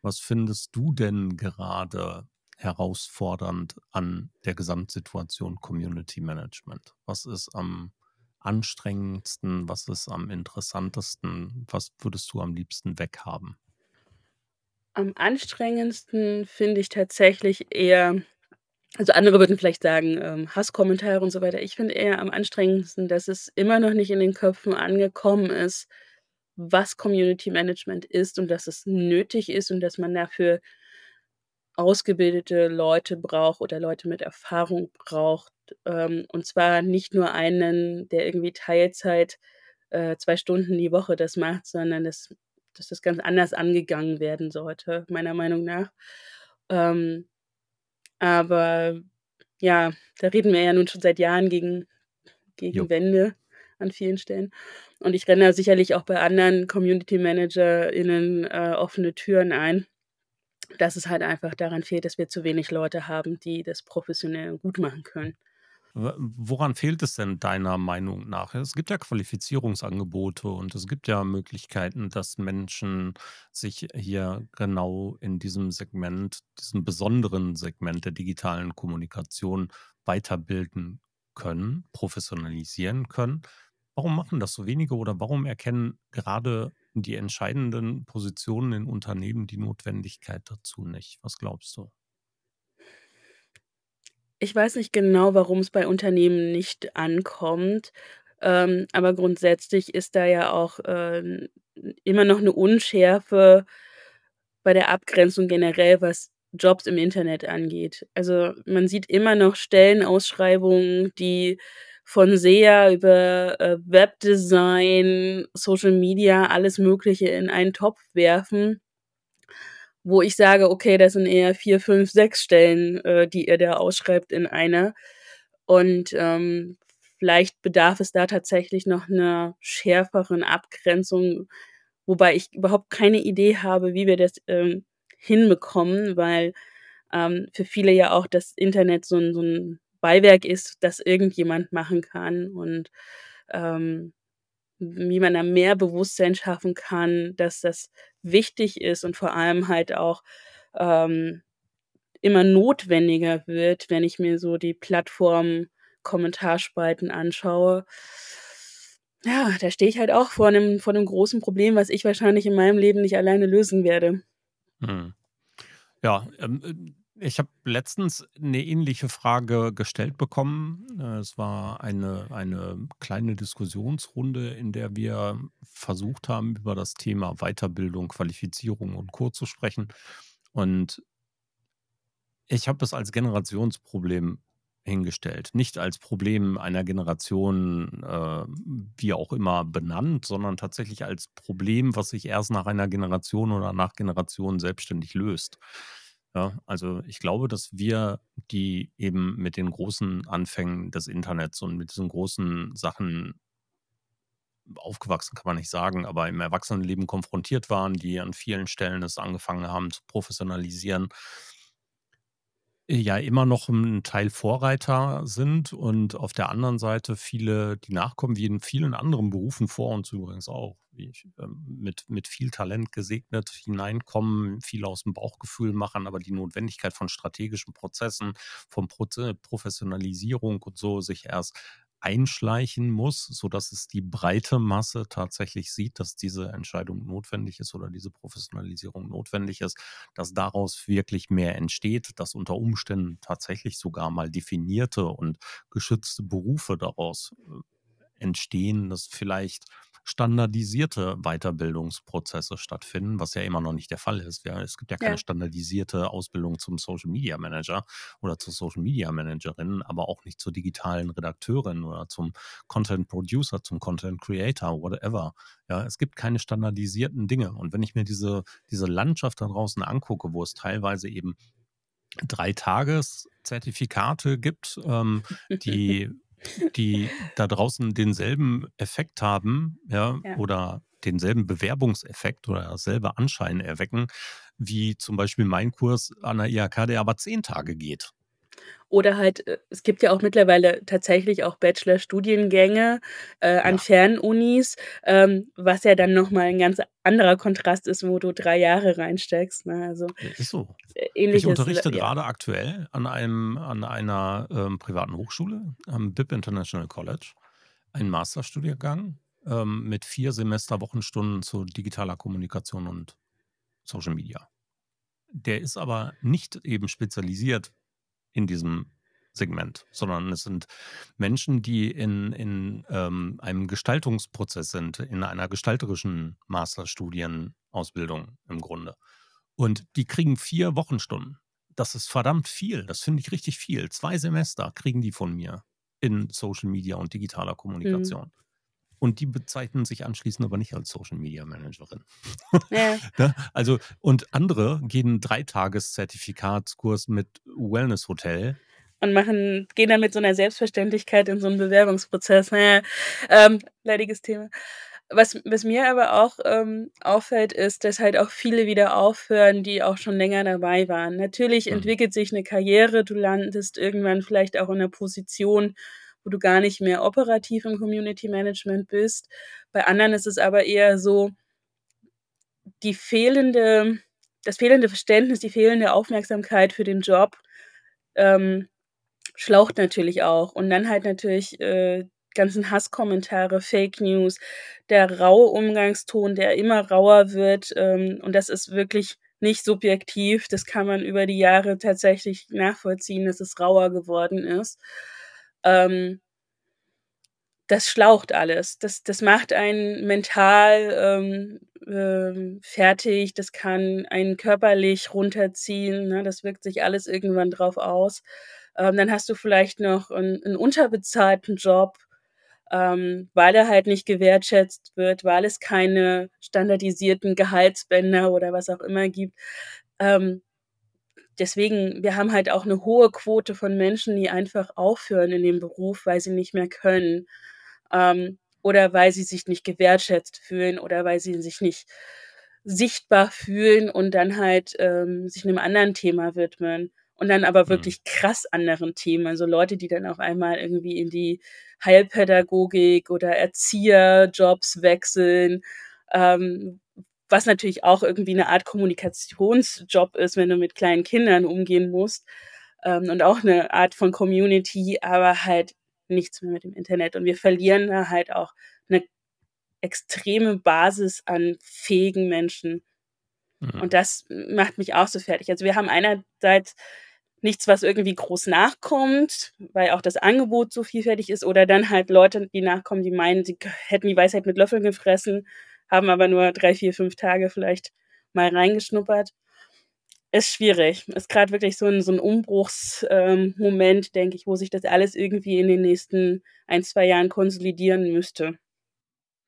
Was findest du denn gerade herausfordernd an der Gesamtsituation Community Management? Was ist am anstrengendsten? Was ist am interessantesten? Was würdest du am liebsten weghaben? Am anstrengendsten finde ich tatsächlich eher also andere würden vielleicht sagen, ähm, Hasskommentare und so weiter. Ich finde eher am anstrengendsten, dass es immer noch nicht in den Köpfen angekommen ist, was Community Management ist und dass es nötig ist und dass man dafür ausgebildete Leute braucht oder Leute mit Erfahrung braucht. Ähm, und zwar nicht nur einen, der irgendwie Teilzeit, äh, 2 Stunden die Woche das macht, sondern dass dass das ganz anders angegangen werden sollte, meiner Meinung nach. Ähm, aber ja, da reden wir ja nun schon seit Jahren gegen gegen Jo. Wände an vielen Stellen. Und ich renne da sicherlich auch bei anderen Community ManagerInnen, äh, offene Türen ein, dass es halt einfach daran fehlt, dass wir zu wenig Leute haben, die das professionell gut machen können. Woran fehlt es denn deiner Meinung nach? Es gibt ja Qualifizierungsangebote und es gibt ja Möglichkeiten, dass Menschen sich hier genau in diesem Segment, diesem besonderen Segment der digitalen Kommunikation weiterbilden können, professionalisieren können. Warum machen das so wenige oder warum erkennen gerade die entscheidenden Positionen in Unternehmen die Notwendigkeit dazu nicht? Was glaubst du? Ich weiß nicht genau, warum's bei Unternehmen nicht ankommt, ähm, aber grundsätzlich ist da ja auch, ähm, immer noch 'ne Unschärfe bei der Abgrenzung generell, was Jobs im Internet angeht. Also, man sieht immer noch Stellenausschreibungen, die von SEA über, äh, Webdesign, Social Media, alles Mögliche in einen Topf werfen wo ich sage: „Okay, das sind eher 4, 5, 6 Stellen, äh, die ihr da ausschreibt in einer.“ Und, ähm, vielleicht bedarf es da tatsächlich noch 'ner schärferen Abgrenzung, wobei ich überhaupt keine Idee habe, wie wir das, ähm, hinbekommen, weil, ähm, für viele ja auch das Internet so 'n so 'n Beiwerk ist, das irgendjemand machen kann und, ähm, wie man da mehr Bewusstsein schaffen kann, dass das wichtig ist und vor allem halt auch, ähm, immer notwendiger wird, wenn ich mir so die Plattform-Kommentarspalten anschaue. Ja, da stehe ich halt auch vor 'nem vor 'nem großen Problem, was ich wahrscheinlich in meinem Leben nicht alleine lösen werde. Mhm. Ja, ähm, äh, ich habe letztens 'ne ähnliche Frage gestellt bekommen. Äh, es war eine eine kleine Diskussionsrunde, in der wir versucht haben, über das Thema Weiterbildung, Qualifizierung und Co. zu sprechen. Und ich habe es als Generationsproblem hingestellt. Nicht als Problem einer Generation, äh, wie auch immer benannt, sondern tatsächlich als Problem, was sich erst nach einer Generation oder nach Generationen selbstständig löst. Ja, also ich glaube, dass wir, die eben mit den großen Anfängen des Internets und mit diesen großen Sachen aufgewachsen kann man nicht sagen, aber im Erwachsenenleben konfrontiert waren, die an vielen Stellen es angefangen haben zu professionalisieren ja immer noch 'n Teil Vorreiter sind und auf der anderen Seite viele, die nachkommen, wie in vielen anderen Berufen vor uns übrigens auch, ich ähm, mit mit viel Talent gesegnet hineinkommen, viel aus'm Bauchgefühl machen, aber die Notwendigkeit von strategischen Prozessen, von Proze Professionalisierung und so sich erst einschleichen muss, sodass es die breite Masse tatsächlich sieht, dass diese Entscheidung notwendig ist oder diese Professionalisierung notwendig ist, dass daraus wirklich mehr entsteht, dass unter Umständen tatsächlich sogar mal definierte und geschützte Berufe daraus, äh, entstehen, dass vielleicht standardisierte Weiterbildungsprozesse stattfinden, was ja immer noch nicht der Fall ist. Es gibt ja keine Ja. standardisierte Ausbildung zum Social Media Manager oder zur Social Media Managerin, aber auch nicht zur digitalen Redakteurin oder zum Content Producer, zum Content Creator, whatever. Ja, es gibt keine standardisierten Dinge. Und wenn ich mir diese, diese Landschaft da draußen angucke, wo es teilweise eben drei Tages-Zertifikate gibt, ähm, die, die da draußen denselben Effekt haben, ja, Ja. oder denselben Bewerbungseffekt oder dasselbe Anschein erwecken, wie zum Beispiel mein Kurs an der IHK, der aber zehn Tage geht. Oder halt, äh, es gibt ja auch mittlerweile tatsächlich auch Bachelorstudiengänge, äh, an Ja. Fernunis, ähm, was ja dann noch mal 'n ganz anderer Kontrast ist, wo du 3 Jahre reinsteckst, ne? Also, Ja, ist so. äh, Ich ähnliches unterrichte ja. gerade aktuell an einem an einer, ähm, privaten Hochschule, am BIP International College, einen Masterstudiengang, ähm, mit 4 Semesterwochenstunden zu digitaler Kommunikation und Social Media. Der ist aber nicht eben spezialisiert in diesem Segment, sondern es sind Menschen, die in in, ähm, einem Gestaltungsprozess sind, in einer gestalterischen Masterstudienausbildung im Grunde. Und die kriegen 4 Wochenstunden. Das ist verdammt viel. Das finde ich richtig viel. 2 Semester kriegen die von mir in Social Media und digitaler Mhm. Kommunikation. Und die bezeichnen sich anschließend aber nicht als Social Media Managerin. Ja. Ne? Also und andere gehen 'n Dreitages-Zertifikatskurs mit Wellness-Hotel. Und machen gehen dann mit so 'ner Selbstverständlichkeit in so 'n Bewerbungsprozess. Na ja, ähm, leidiges Thema. Was was mir aber auch, ähm, auffällt, ist, dass halt auch viele wieder aufhören, die auch schon länger dabei waren. Natürlich Mhm. entwickelt sich 'ne Karriere, du landest irgendwann vielleicht auch in 'ner Position, wo du gar nicht mehr operativ im Community Management bist. Bei anderen ist es aber eher so die fehlende das fehlende Verständnis, die fehlende Aufmerksamkeit für den Job, ähm, schlaucht natürlich auch. Und dann halt natürlich, äh, ganzen Hasskommentare, Fake News, der raue Umgangston, der immer rauer wird, ähm, und das ist wirklich nicht subjektiv. Das kann man über die Jahre tatsächlich nachvollziehen, dass es rauer geworden ist. Ähm das schlaucht alles. Das das macht einen mental, ähm, ähm, fertig. Das kann einen körperlich runterziehen, ne? Das wirkt sich alles irgendwann drauf aus. Ähm, dann hast du vielleicht noch 'n 'n unterbezahlten Job, ähm, weil er halt nicht gewertschätzt wird, weil es keine standardisierten Gehaltsbänder oder was auch immer gibt. Ähm, deswegen wir haben halt auch 'ne hohe Quote von Menschen, die einfach aufhören in dem Beruf, weil sie nicht mehr können, ähm, oder weil sie sich nicht gewertschätzt fühlen oder weil sie sich nicht sichtbar fühlen und dann halt, ähm, sich 'nem anderen Thema widmen und dann aber Mhm. wirklich krass anderen Themen. Also, Leute, die dann auf einmal irgendwie in die Heilpädagogik oder Erzieherjobs wechseln, ähm, was natürlich auch irgendwie 'ne Art Kommunikationsjob ist, wenn du mit kleinen Kindern umgehen musst, ähm, und auch 'ne Art von Community, aber halt nichts mehr mit dem Internet. Und wir verlieren da halt auch 'ne extreme Basis an fähigen Menschen. Mhm. Und das macht mich auch so fertig. Also, wir haben einerseits nichts, was irgendwie groß nachkommt, weil auch das Angebot so vielfältig ist oder dann halt Leute, die nachkommen, die meinen, sie hätten die Weisheit mit Löffeln gefressen, haben aber nur 3, 4, 5 Tage vielleicht mal reingeschnuppert. Ist schwierig. Ist grad wirklich so 'n so 'n Umbruchs ähm, denke ich, wo sich das alles irgendwie in den nächsten 1, 2 Jahren konsolidieren müsste.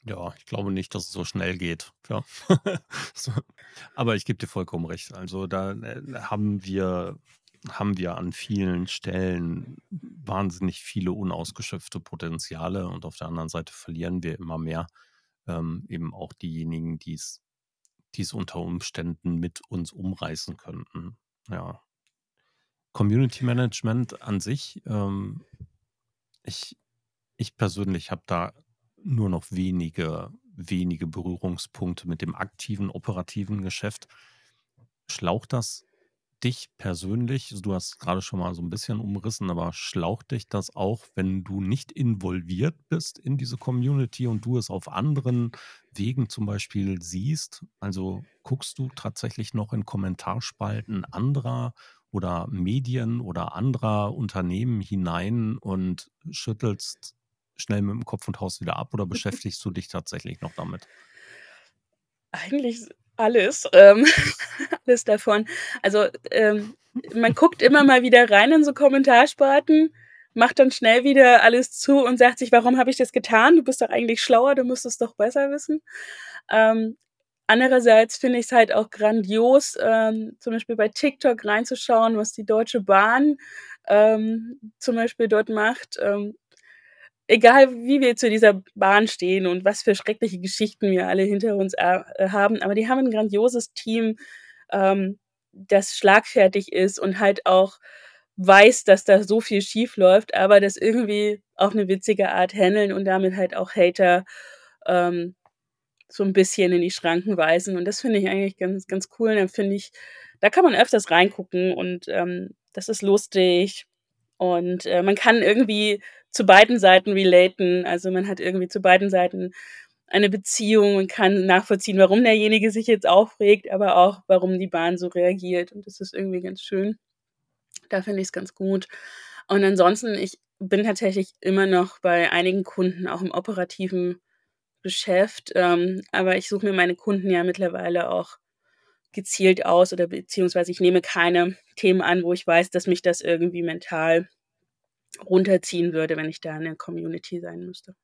Ja, ich glaube nicht, dass es so schnell geht, ja. So, aber ich gebe dir vollkommen recht. Also, da, äh, haben wir haben wir an vielen Stellen wahnsinnig viele unausgeschöpfte Potenziale und auf der anderen Seite verlieren wir immer mehr, ähm, eben auch diejenigen, die's die's unter Umständen mit uns umreißen könnten, ja. Community Management an sich, ähm ich ich persönlich habe da nur noch wenige wenige Berührungspunkte mit dem aktiven operativen Geschäft. Schlaucht das dich persönlich? Du hast grade schon mal so 'n bisschen umrissen, aber schlaucht dich das auch, wenn du nicht involviert bist in diese Community und du es auf anderen Wegen zum Beispiel siehst? Also, guckst du tatsächlich noch in Kommentarspalten anderer oder Medien oder anderer Unternehmen hinein und schüttelst schnell mit dem Kopf und haust wieder ab oder beschäftigst du dich tatsächlich noch damit? Eigentlich alles, ähm, alles davon. Also, ähm, man guckt immer mal wieder rein in so Kommentarspalten, macht dann schnell wieder alles zu und sagt sich: „Warum habe ich das getan? Du bist doch eigentlich schlauer, du müsstest doch besser wissen.“ Ähm, andererseits finde ich's halt auch grandios, ähm, zum Beispiel bei TikTok reinzuschauen, was die Deutsche Bahn, ähm, zum Beispiel dort macht. Ähm, egal wie wir zu dieser Bahn stehen und was für schreckliche Geschichten wir alle hinter uns, äh, haben, aber die haben 'n grandioses Team, ähm, das schlagfertig ist und halt auch weiß, dass da so viel schiefläuft, aber das irgendwie auf 'ne witzige Art händeln und damit halt auch Hater, ähm, so 'n bisschen in die Schranken weisen. Und das finde ich eigentlich ganz ganz cool. Dann finde ich, da kann man öfters reingucken und, ähm, das ist lustig und, äh, man kann irgendwie zu beiden Seiten relaten. Also, man hat irgendwie zu beiden Seiten eine Beziehung und kann nachvollziehen, warum derjenige sich jetzt aufregt, aber auch, warum die Bahn so reagiert. Und das ist irgendwie ganz schön. Da finde ich's ganz gut. Und ansonsten, ich bin tatsächlich immer noch bei einigen Kunden auch im operativen Geschäft, ähm, aber ich suche mir meine Kunden ja mittlerweile auch gezielt aus oder beziehungsweise ich nehme keine Themen an, wo ich weiß, dass mich das irgendwie mental runterziehen würde, wenn ich da in der Community sein müsste.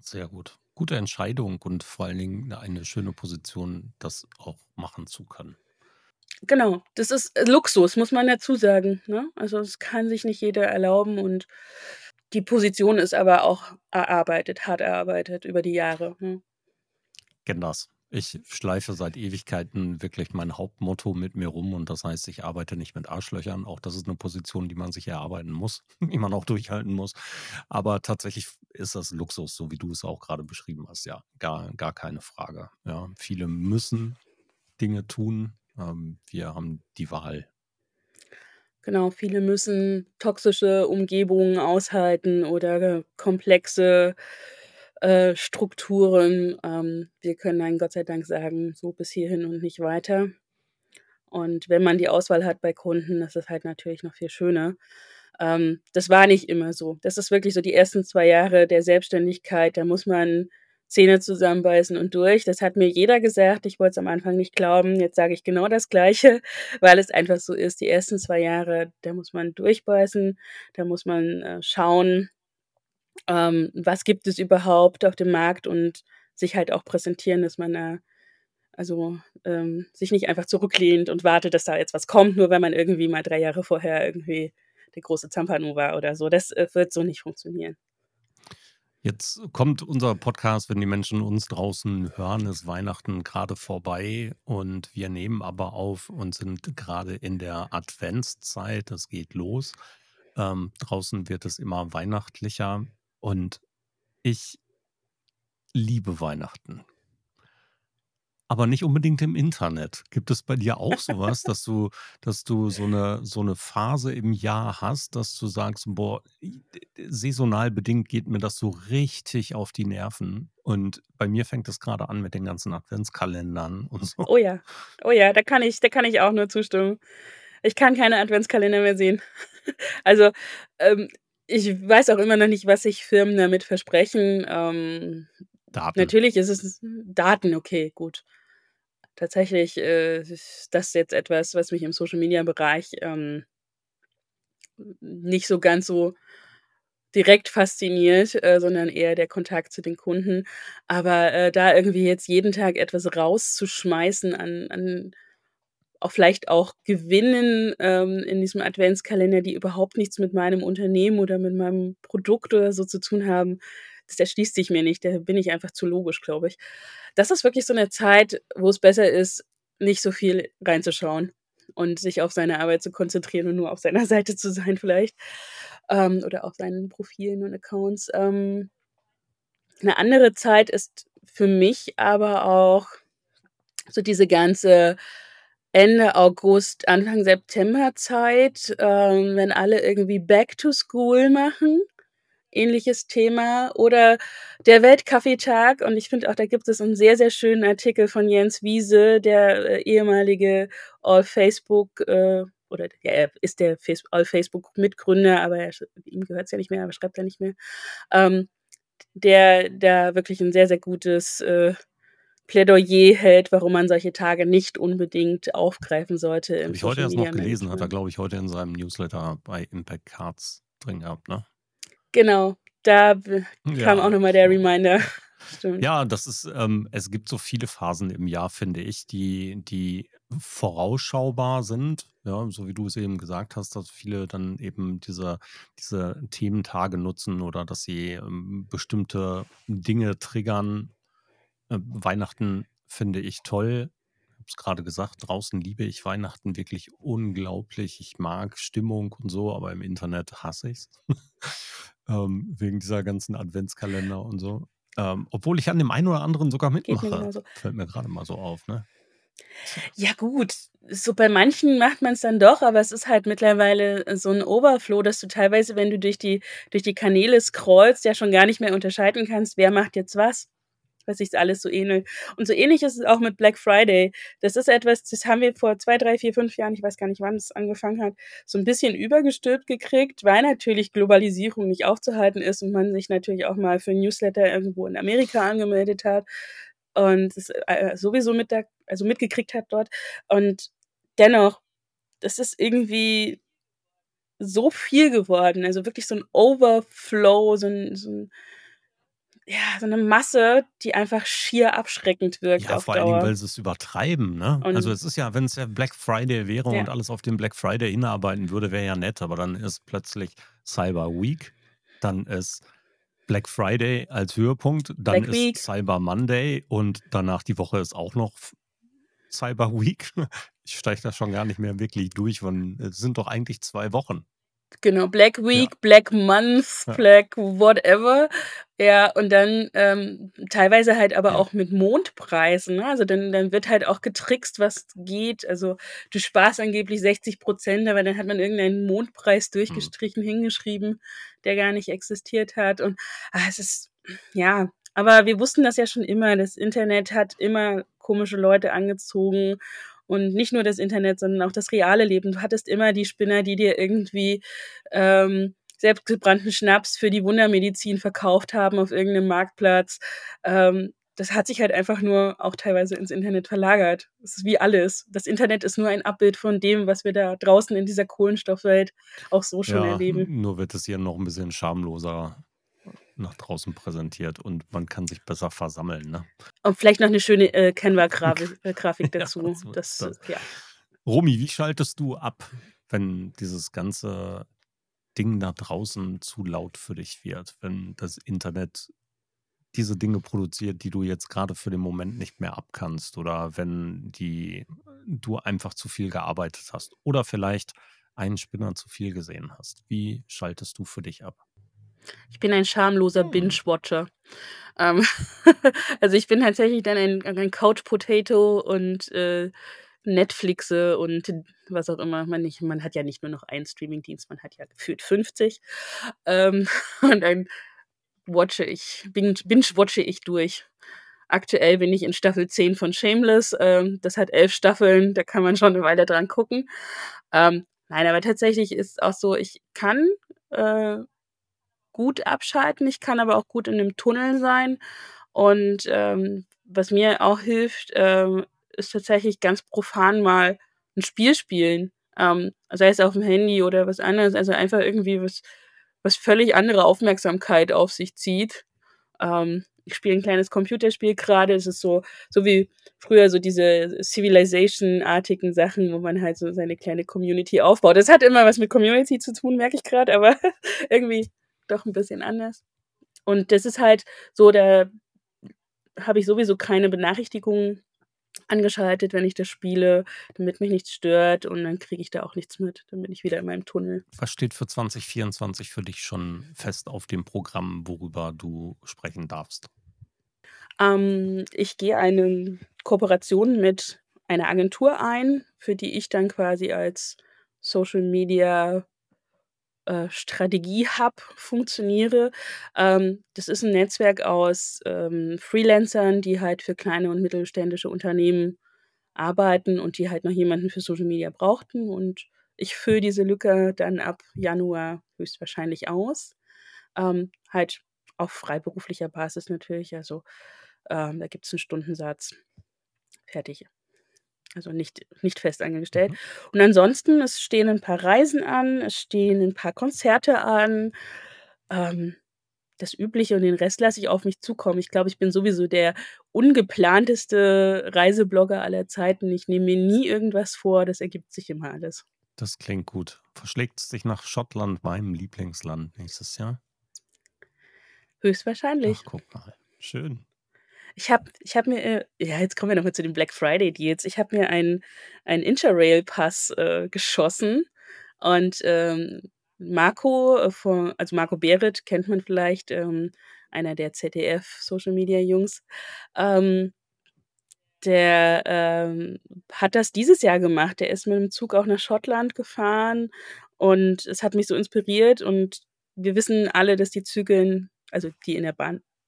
Sehr gut. Gute Entscheidung und vor allen Dingen eine schöne Position, das auch machen zu können. Genau, das ist, äh, Luxus, muss man dazu sagen, ne? Also, das kann sich nicht jeder erlauben und die Position ist aber auch erarbeitet, hart erarbeitet über die Jahre, ne? Das. Ich schleife seit Ewigkeiten wirklich mein Hauptmotto mit mir rum und das heißt, ich arbeite nicht mit Arschlöchern. Auch das ist 'ne Position, die man sich erarbeiten muss, die man auch durchhalten muss. Aber tatsächlich ist das Luxus, so wie du es auch grade beschrieben hast, ja, gar gar keine Frage. Ja, viele müssen Dinge tun. Ähm, wir haben die Wahl. Genau, viele müssen toxische Umgebungen aushalten oder komplexe, äh, Strukturen. Ähm, wir können dann Gott sei Dank sagen: „So bis hierhin und nicht weiter.“ Und wenn man die Auswahl hat bei Kunden, ist es halt natürlich noch viel schöner. Ähm, das war nicht immer so. Das ist wirklich so die ersten 2 Jahre der Selbstständigkeit, da muss man Zähne zusammenbeißen und durch. Das hat mir jeder gesagt. Ich wollte es am Anfang nicht glauben. Jetzt sage ich genau das Gleiche, weil es einfach so ist. Die ersten 2 Jahre, da muss man durchbeißen, da muss man, äh, schauen, ähm, was gibt es überhaupt auf dem Markt und sich halt auch präsentieren, dass man da also, ähm, sich nicht einfach zurücklehnt und wartet, dass da jetzt was kommt, nur weil man irgendwie mal 3 Jahre vorher irgendwie der große Zampano war oder so. Das, äh, wird so nicht funktionieren. Jetzt kommt unser Podcast, wenn die Menschen uns draußen hören, ist Weihnachten grade vorbei und wir nehmen aber auf und sind grade in der Adventszeit. Es geht los. Ähm, draußen wird es immer weihnachtlicher und ich liebe Weihnachten. Aber nicht unbedingt im Internet. Gibt es bei dir auch so was, dass du dass du so 'ne so 'ne Phase im Jahr hast, dass du sagst: „Boah, saisonal bedingt geht mir das so richtig auf die Nerven.“ Und bei mir fängt es grade an mit den ganzen Adventskalendern und so. Oh ja. Oh ja, da kann ich da kann ich auch nur zustimmen. Ich kann keine Adventskalender mehr sehen. Also, ähm, ich weiß auch immer noch nicht, was sich Firmen damit versprechen. Ähm, Daten. natürlich ist es Daten, okay, gut. Tatsächlich, äh, ist das jetzt etwas, was mich im Social-Media-Bereich, ähm nicht so ganz so direkt fasziniert, äh, sondern eher der Kontakt zu den Kunden. Aber, äh, da irgendwie jetzt jeden Tag etwas rauszuschmeißen an an auch vielleicht auch Gewinnen, ähm, in diesem Adventskalender, die überhaupt nichts mit meinem Unternehmen oder mit meinem Produkt oder so zu tun haben, das erschließt sich mir nicht. Da bin ich einfach zu logisch, glaube ich. Das ist wirklich so 'ne Zeit, wo es besser ist, nicht so viel reinzuschauen und sich auf seine Arbeit zu konzentrieren und nur auf seiner Seite zu sein vielleicht, ähm, oder auf seinen Profilen und Accounts. Ähm 'ne andere Zeit ist für mich aber auch so diese ganze Ende August, Anfang September-Zeit, ähm, wenn alle irgendwie Back to School machen, ähnliches Thema oder der Weltkaffeetag. Und ich finde auch, da gibt es 'n sehr, sehr schönen Artikel von Jens Wiese, der, äh, ehemalige All-Facebook, äh oder ja, er ist der Face All-Facebook-Mitgründer, aber er ihm gehört's ja nicht mehr, aber schreibt ja nicht mehr. Ähm, der da wirklich ein sehr, sehr gutes, äh, Plädoyer hält, warum man solche Tage nicht unbedingt aufgreifen sollte Habe ich heute erst noch gelesen, hat er, glaube ich, heute in seinem Newsletter bei Impact Cards drin gehabt, ne? Genau, da kam auch Ja, noch mal der. Reminder. Stimmt. Ja, das ist ähm, es gibt so viele Phasen im Jahr, finde ich, die die vorausschaubar sind, ja, so wie du es eben gesagt hast, dass viele dann eben diese diese Thementage nutzen oder dass sie, ähm, bestimmte Dinge triggern. Ähm, Weihnachten finde ich toll. Ich habe es grade gesagt, draußen liebe ich Weihnachten wirklich unglaublich. Ich mag Stimmung und so, aber im Internet hasse ich's, ähm, wegen dieser ganzen Adventskalender und so. Ähm, obwohl ich an dem einen oder anderen sogar Geht mir mitmache, genauso. fällt mir grade mal so auf, ne? Ja gut, so bei manchen macht man's dann doch, aber es ist halt mittlerweile, äh, so 'n Overflow, dass du teilweise, wenn du durch die durch die Kanäle scrollst, ja schon gar nicht mehr unterscheiden kannst, wer macht jetzt was, weil sich's alles so ähnelt. Und so ähnlich ist es auch mit Black Friday. Das ist etwas, das haben wir vor 2, 3, 4, 5 Jahren, ich weiß gar nicht, wann es angefangen hat, so 'n bisschen übergestülpt gekriegt, weil natürlich Globalisierung nicht aufzuhalten ist und man sich natürlich auch mal für 'n Newsletter irgendwo in Amerika angemeldet hat und es, äh, sowieso mit der also mitgekriegt hat dort. Und dennoch, das ist irgendwie so viel geworden, also wirklich so 'n Overflow, so 'n so 'n ja, so 'ne Masse, die einfach schier abschreckend wirkt Ja, auf vor allen Dingen, Dauer. weil sie's übertreiben, ne? Also, Und es ist ja wenn's ja Black Friday wäre und Ja. alles auf den Black Friday hinarbeiten würde, wäre ja nett, aber dann ist plötzlich Cyber Week, dann ist Black Friday als Höhepunkt, dann Black ist Week. Cyber Monday und danach die Woche ist auch noch Cyber Week. Ich steige da schon gar nicht mehr wirklich durch, es sind doch eigentlich 2 Wochen. Genau, Black Ja. Week, Black Month, Ja. Black whatever. Ja, und dann, ähm, teilweise halt aber Ja. auch mit Mondpreisen, ne? Also, dann dann wird halt auch getrickst, was geht. Also, du sparst angeblich 60% aber dann hat man irgendeinen Mondpreis Mhm. durchgestrichen, hingeschrieben, der gar nicht existiert hat und, ah, es ist ja, aber wir wussten das ja schon immer. Das Internet hat immer komische Leute angezogen und nicht nur das Internet, sondern auch das reale Leben. Du hattest immer die Spinner, die dir irgendwie, ähm, selbstgebrannten Schnaps für die Wundermedizin verkauft haben auf irgend 'nem Marktplatz. Ähm, das hat sich halt einfach nur auch teilweise ins Internet verlagert. Es ist wie alles. Das Internet ist nur ein Abbild von dem, was wir da draußen in dieser Kohlenstoffwelt auch so schon Ja, erleben. nur wird es hier noch 'n bisschen schamloser nach draußen präsentiert und man kann sich besser versammeln, ne? Und vielleicht noch 'ne schöne, äh, Canva-Gravi äh, Grafik Ja, dazu. ist Das, das. ja. Romy, wie schaltest du ab, wenn dieses ganze Ding da draußen zu laut für dich wird? Wenn das Internet diese Dinge produziert, die du jetzt grade für den Moment nicht mehr abkannst oder wenn die du einfach zu viel gearbeitet hast oder vielleicht einen Spinner zu viel gesehen hast. Wie schaltest du für dich ab? Ich bin ein schamloser Hm. Binge-Watcher. Ähm, also, ich bin tatsächlich dann ein ein Couch Potato und, äh, Netflixe und was auch immer man nicht man hat ja nicht nur noch einen Streamingdienst, man hat ja gefühlt 50. Ähm, und dann watche ich binge binge-watche ich durch. Aktuell bin ich in Staffel 10 von Shameless. Ähm, das hat 11 Staffeln, da kann man schon 'ne Weile dran gucken. Ähm, nein, aber tatsächlich ist auch so, ich kann, äh, gut abschalten, ich kann aber auch gut in 'nem Tunnel sein. Und, ähm, was mir auch hilft, ähm, ist tatsächlich ganz profan mal 'n Spiel spielen, ähm, sei es aufm Handy oder was anderes, also einfach irgendwie was was völlig andere Aufmerksamkeit auf sich zieht. Ähm, ich spiele 'n kleines Computerspiel grade. Es ist so so wie früher so diese Civilization-artigen Sachen, wo man halt so seine kleine Community aufbaut. Das hat immer was mit Community zu tun, merke ich grad, aber irgendwie doch 'n bisschen anders. Und das ist halt so, da habe ich sowieso keine Benachrichtigungen angeschaltet, wenn ich das spiele, damit mich nichts stört und dann kriege ich da auch nichts mit. Dann bin ich wieder in meinem Tunnel. Was steht für 2024 für dich schon fest auf dem Programm, worüber du sprechen darfst? Ähm, ich gehe eine Kooperation mit einer Agentur ein, für die ich dann quasi als Social Media, äh, Strategie-Hub funktioniere. Ähm, das ist 'n Netzwerk aus, ähm, Freelancern, die halt für kleine und mittelständische Unternehmen arbeiten und die halt noch jemanden für Social Media brauchten. Und ich fülle diese Lücke dann ab Januar höchstwahrscheinlich aus. Ähm, halt auf freiberuflicher Basis natürlich. Also, ähm, da gibt's 'n Stundensatz. Fertig. Also, nicht nicht fest angestellt. Mhm. Und ansonsten, es stehen 'n paar Reisen an, es stehen 'n paar Konzerte an, ähm, das Übliche und den Rest lasse ich auf mich zukommen. Ich glaube, ich bin sowieso der ungeplanteste Reiseblogger aller Zeiten. Ich nehme mir nie irgendwas vor, das ergibt sich immer alles. Das klingt gut. Verschlägt's dich nach Schottland, meinem Lieblingsland, nächstes Jahr? Ach, Höchstwahrscheinlich. guck mal. Schön. Ich habe ich habe mir, äh ja, jetzt kommen wir noch mal zu den Black Friday Deals. Ich habe mir einen einen Interrail-Pass, äh, geschossen und, ähm, Marco, äh, von also Marco Behrendt kennt man vielleicht, ähm, einer der ZDF-Social-Media-Jungs. Ähm der, ähm, hat das dieses Jahr gemacht. Der ist mit'm Zug auch nach Schottland gefahren und es hat mich so inspiriert und wir wissen alle, dass die Züge also die in der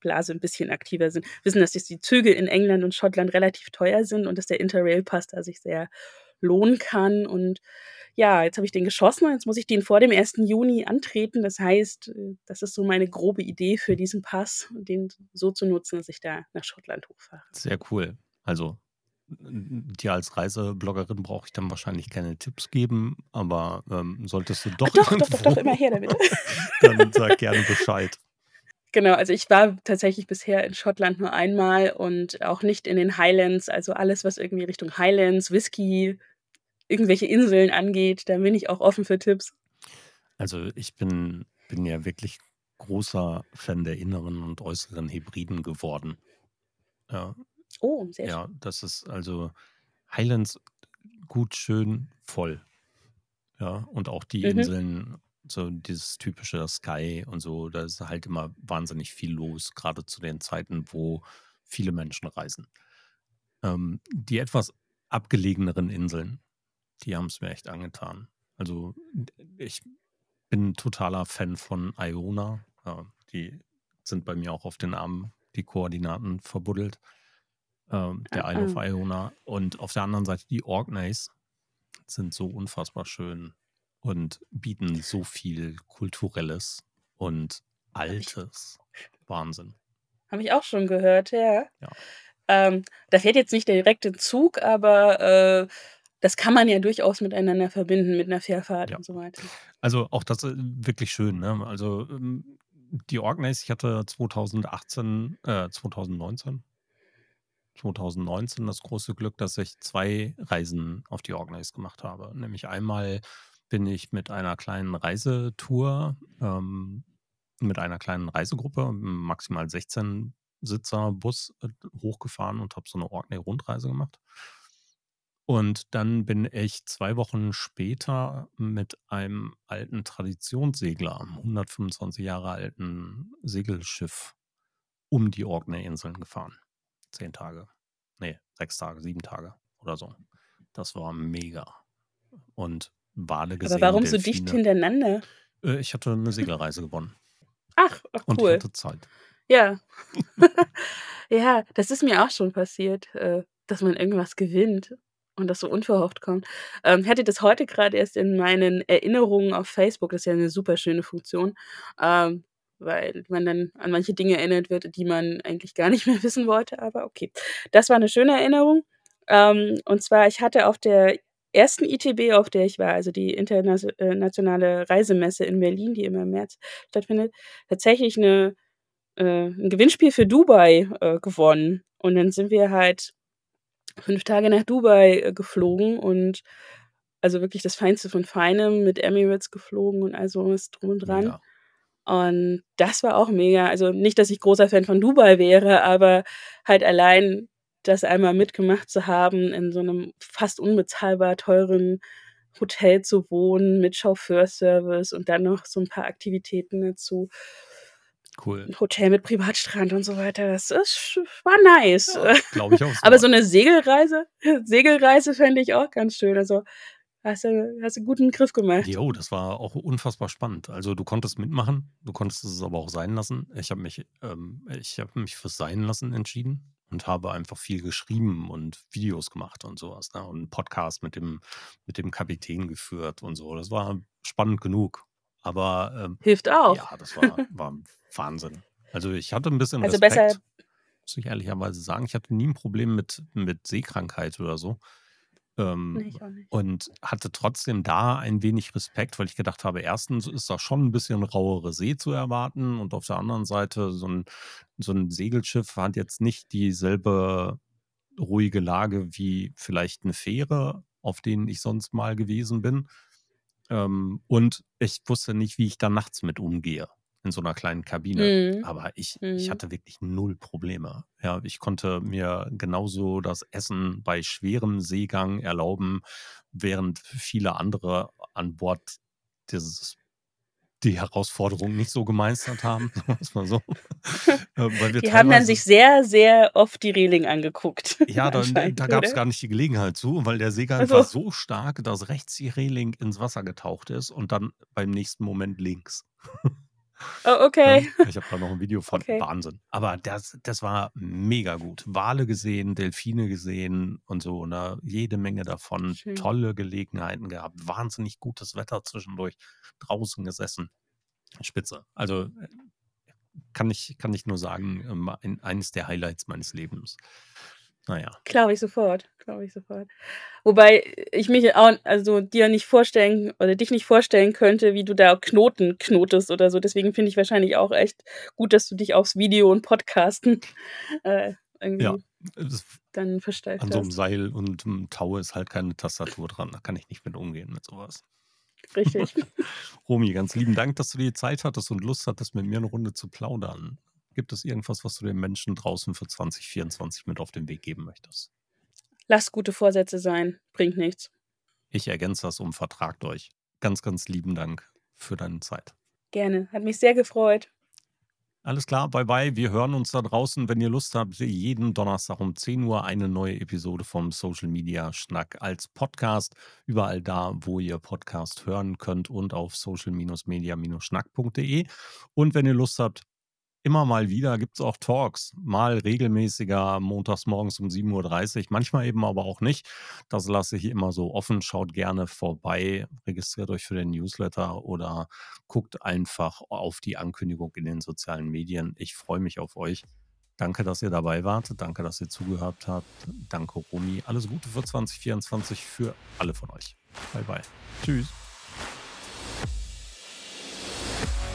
Bahnblase 'n bisschen aktiver sind, wissen, dass die Züge in England und Schottland relativ teuer sind und dass der Interrail-Pass da sich sehr lohnen kann. Und ja, jetzt habe ich den geschossen und jetzt muss ich den vor dem 1. Juni antreten. Das heißt, äh, das ist so meine grobe Idee für diesen Pass, den so zu nutzen, dass ich da nach Schottland hochfahre. Sehr cool. Also, dir als Reisebloggerin brauche ich dann wahrscheinlich keine Tipps geben, aber, ähm, solltest du Ach doch doch, doch, doch, doch, irgendwo immer her damit. dann sag gerne Bescheid. Genau, also ich war tatsächlich bisher in Schottland nur einmal und auch nicht in den Highlands. Also alles, was irgendwie Richtung Highlands, Whisky, irgendwelche Inseln angeht, da bin ich auch offen für Tipps. Also, ich bin bin ja wirklich großer Fan der Inneren und Äußeren Hebriden geworden. Ja. Oh, sehr Ja, schön. das ist also Highlands gut, schön, voll. Ja, und auch die Mhm. Inseln, so dieses typische Skye und so, da ist halt immer wahnsinnig viel los, grade zu den Zeiten, wo viele Menschen reisen. Ähm, die etwas abgelegeneren Inseln, die haben's mir echt angetan. Also, ich bin totaler Fan von Iona. Ja, die sind bei mir auch auf den Armen, die Koordinaten verbuddelt, ähm, der Isle of ah. Iona. Und auf der anderen Seite die Orkneys sind so unfassbar schön und bieten so viel Kulturelles und Altes. Wahnsinn. habe ich auch schon gehört, ja. Ja. Ähm, da fährt jetzt nicht der direkte Zug, aber, äh, das kann man ja durchaus miteinander verbinden mit 'ner Fährfahrt Ja. und so weiter. Also, auch das, äh, wirklich schön, ne? Also, ähm, die Orkneys ich hatte 2018 äh, 2019 2019 das große Glück, dass ich 2 Reisen auf die Orkneys gemacht habe. Nämlich einmal bin ich mit einer kleinen Reisetour, ähm mit einer kleinen Reisegruppe, maximal 16 Sitzer Bus, äh, hochgefahren und habe so 'ne Orkney-Rundreise gemacht. Und dann bin ich 2 Wochen später mit einem alten Traditionssegler, 125 Jahre alten Segelschiff um die Orkney-Inseln gefahren. 10 Tage. Ne, 6 Tage, 7 Tage oder so. Das war mega. Und Wale Aber gesehen, warum so dicht hintereinander? Äh, ich hatte 'ne Segelreise gewonnen. Ach, ach Und ich cool. hatte Zeit. Ja. Ja, das ist mir auch schon passiert, äh, dass man irgendwas gewinnt und das so unverhofft kommt. Ähm, ich hatte das heute grade erst in meinen Erinnerungen auf Facebook. Das ist ja 'ne super schöne Funktion, ähm, weil man dann an manche Dinge erinnert wird, die man eigentlich gar nicht mehr wissen wollte, aber okay. Das war 'ne schöne Erinnerung. Ähm, und zwar, ich hatte auf der ersten ITB, auf der ich war, also die internatio äh, Reisemesse in Berlin, die immer im März stattfindet, tatsächlich 'ne äh, 'n Gewinnspiel für Dubai, äh, gewonnen. Und dann sind wir halt 5 Tage nach Dubai, äh, geflogen und also wirklich das Feinste von Feinem, mit Emirates geflogen und all so was drum und dran. Mega. Und das war auch mega. Also, nicht, dass ich großer Fan von Dubai wäre, aber halt allein das einmal mitgemacht zu haben, in so 'nem fast unbezahlbar teuren Hotel zu wohnen mit Chauffeurservice und dann noch so 'n paar Aktivitäten dazu. Cool. Hotel mit Privatstrand und so weiter. Das ist war nice. Ja, glaube ich auch Aber sofort. so 'ne Segelreise Segelreise fände ich auch ganz schön. Also, hast du hast du gut in Griff gemacht. Jo, das war auch unfassbar spannend. Also, du konntest mitmachen, du konntest es aber auch sein lassen. Ich habe mich ähm, ich habe mich fürs Sein-Lassen entschieden und habe einfach viel geschrieben und Videos gemacht und so was, ne? Und 'n Podcast mit dem mit dem Kapitän geführt und so. Das war spannend genug. Aber, ähm, Hilft auch. ja, das war war Wahnsinn. Also ich hatte ein bisschen Also Respekt, besser muss ich ehrlicherweise sagen. Ich hatte nie ein Problem mit, mit Seekrankheit oder so. Ähm, ich auch nicht. und hatte trotzdem da ein wenig Respekt, weil ich gedacht habe, erstens ist da schon ein bisschen rauere See zu erwarten und auf der anderen Seite so ein, so ein Segelschiff hat jetzt nicht dieselbe ruhige Lage wie vielleicht eine Fähre, auf denen ich sonst mal gewesen bin. Ähm, und ich wusste nicht, wie ich da nachts mit umgehe in so einer kleinen Kabine. Mhm. Aber ich, ich Mhm. hatte wirklich null Probleme. Ja, ich konnte mir genauso das Essen bei schwerem Seegang erlauben, während viele andere an Bord dieses die Herausforderung nicht so gemeistert haben, mal so. Äh, Die haben dann sich sehr, sehr oft die Reling angeguckt, ja, da, anscheinend, da gab es gar nicht die Gelegenheit zu, weil der Seegang Ach war so. so stark, dass rechts die Reling ins Wasser getaucht ist und dann beim nächsten Moment links. Oh, Ja, okay. ich habe da noch ein Video von. Okay. Wahnsinn. Aber das, das war mega gut. Wale gesehen, Delfine gesehen und so. Ne? Jede Menge davon. Schön. Tolle Gelegenheiten gehabt. Wahnsinnig gutes Wetter zwischendurch. Draußen gesessen. Spitze. Also äh, kann ich, kann ich nur sagen, ähm, ein, eines der Highlights meines Lebens. Naja. Glaube ich sofort, glaube ich sofort. Wobei ich mich auch, also dir nicht vorstellen oder dich nicht vorstellen könnte, wie du da Knoten knotest oder so. Deswegen finde ich wahrscheinlich auch echt gut, dass du dich aufs Video und Podcasten äh, irgendwie Ja. Dann versteift An so einem hast. Seil und einem Tau ist halt keine Tastatur dran. Da kann ich nicht mit umgehen mit sowas. Richtig. Romy, ganz lieben Dank, dass du die Zeit hattest und Lust hattest, mit mir eine Runde zu plaudern. Gibt es irgendwas, was du den Menschen draußen für 2024 mit auf den Weg geben möchtest? Lass gute Vorsätze sein, bringt nichts. Ich ergänze das um, vertragt euch. Ganz, ganz lieben Dank für deine Zeit. Gerne, hat mich sehr gefreut. Alles klar, bye bye. Wir hören uns da draußen, wenn ihr Lust habt, jeden Donnerstag um 10 Uhr eine neue Episode vom Social Media Schnack als Podcast. Überall da, wo ihr Podcast hören könnt und auf social-media-schnack.de. Und wenn ihr Lust habt, immer mal wieder gibt es auch Talks. Mal regelmäßiger, montags morgens um 7.30 Uhr, manchmal eben aber auch nicht. Das lasse ich immer so offen. Schaut gerne vorbei, registriert euch für den Newsletter oder guckt einfach auf die Ankündigung in den sozialen Medien. Ich freue mich auf euch. Danke, dass ihr dabei wart. Danke, dass ihr zugehört habt. Danke, Romy. Alles Gute für 2024 für alle von euch. Bye, bye. Tschüss.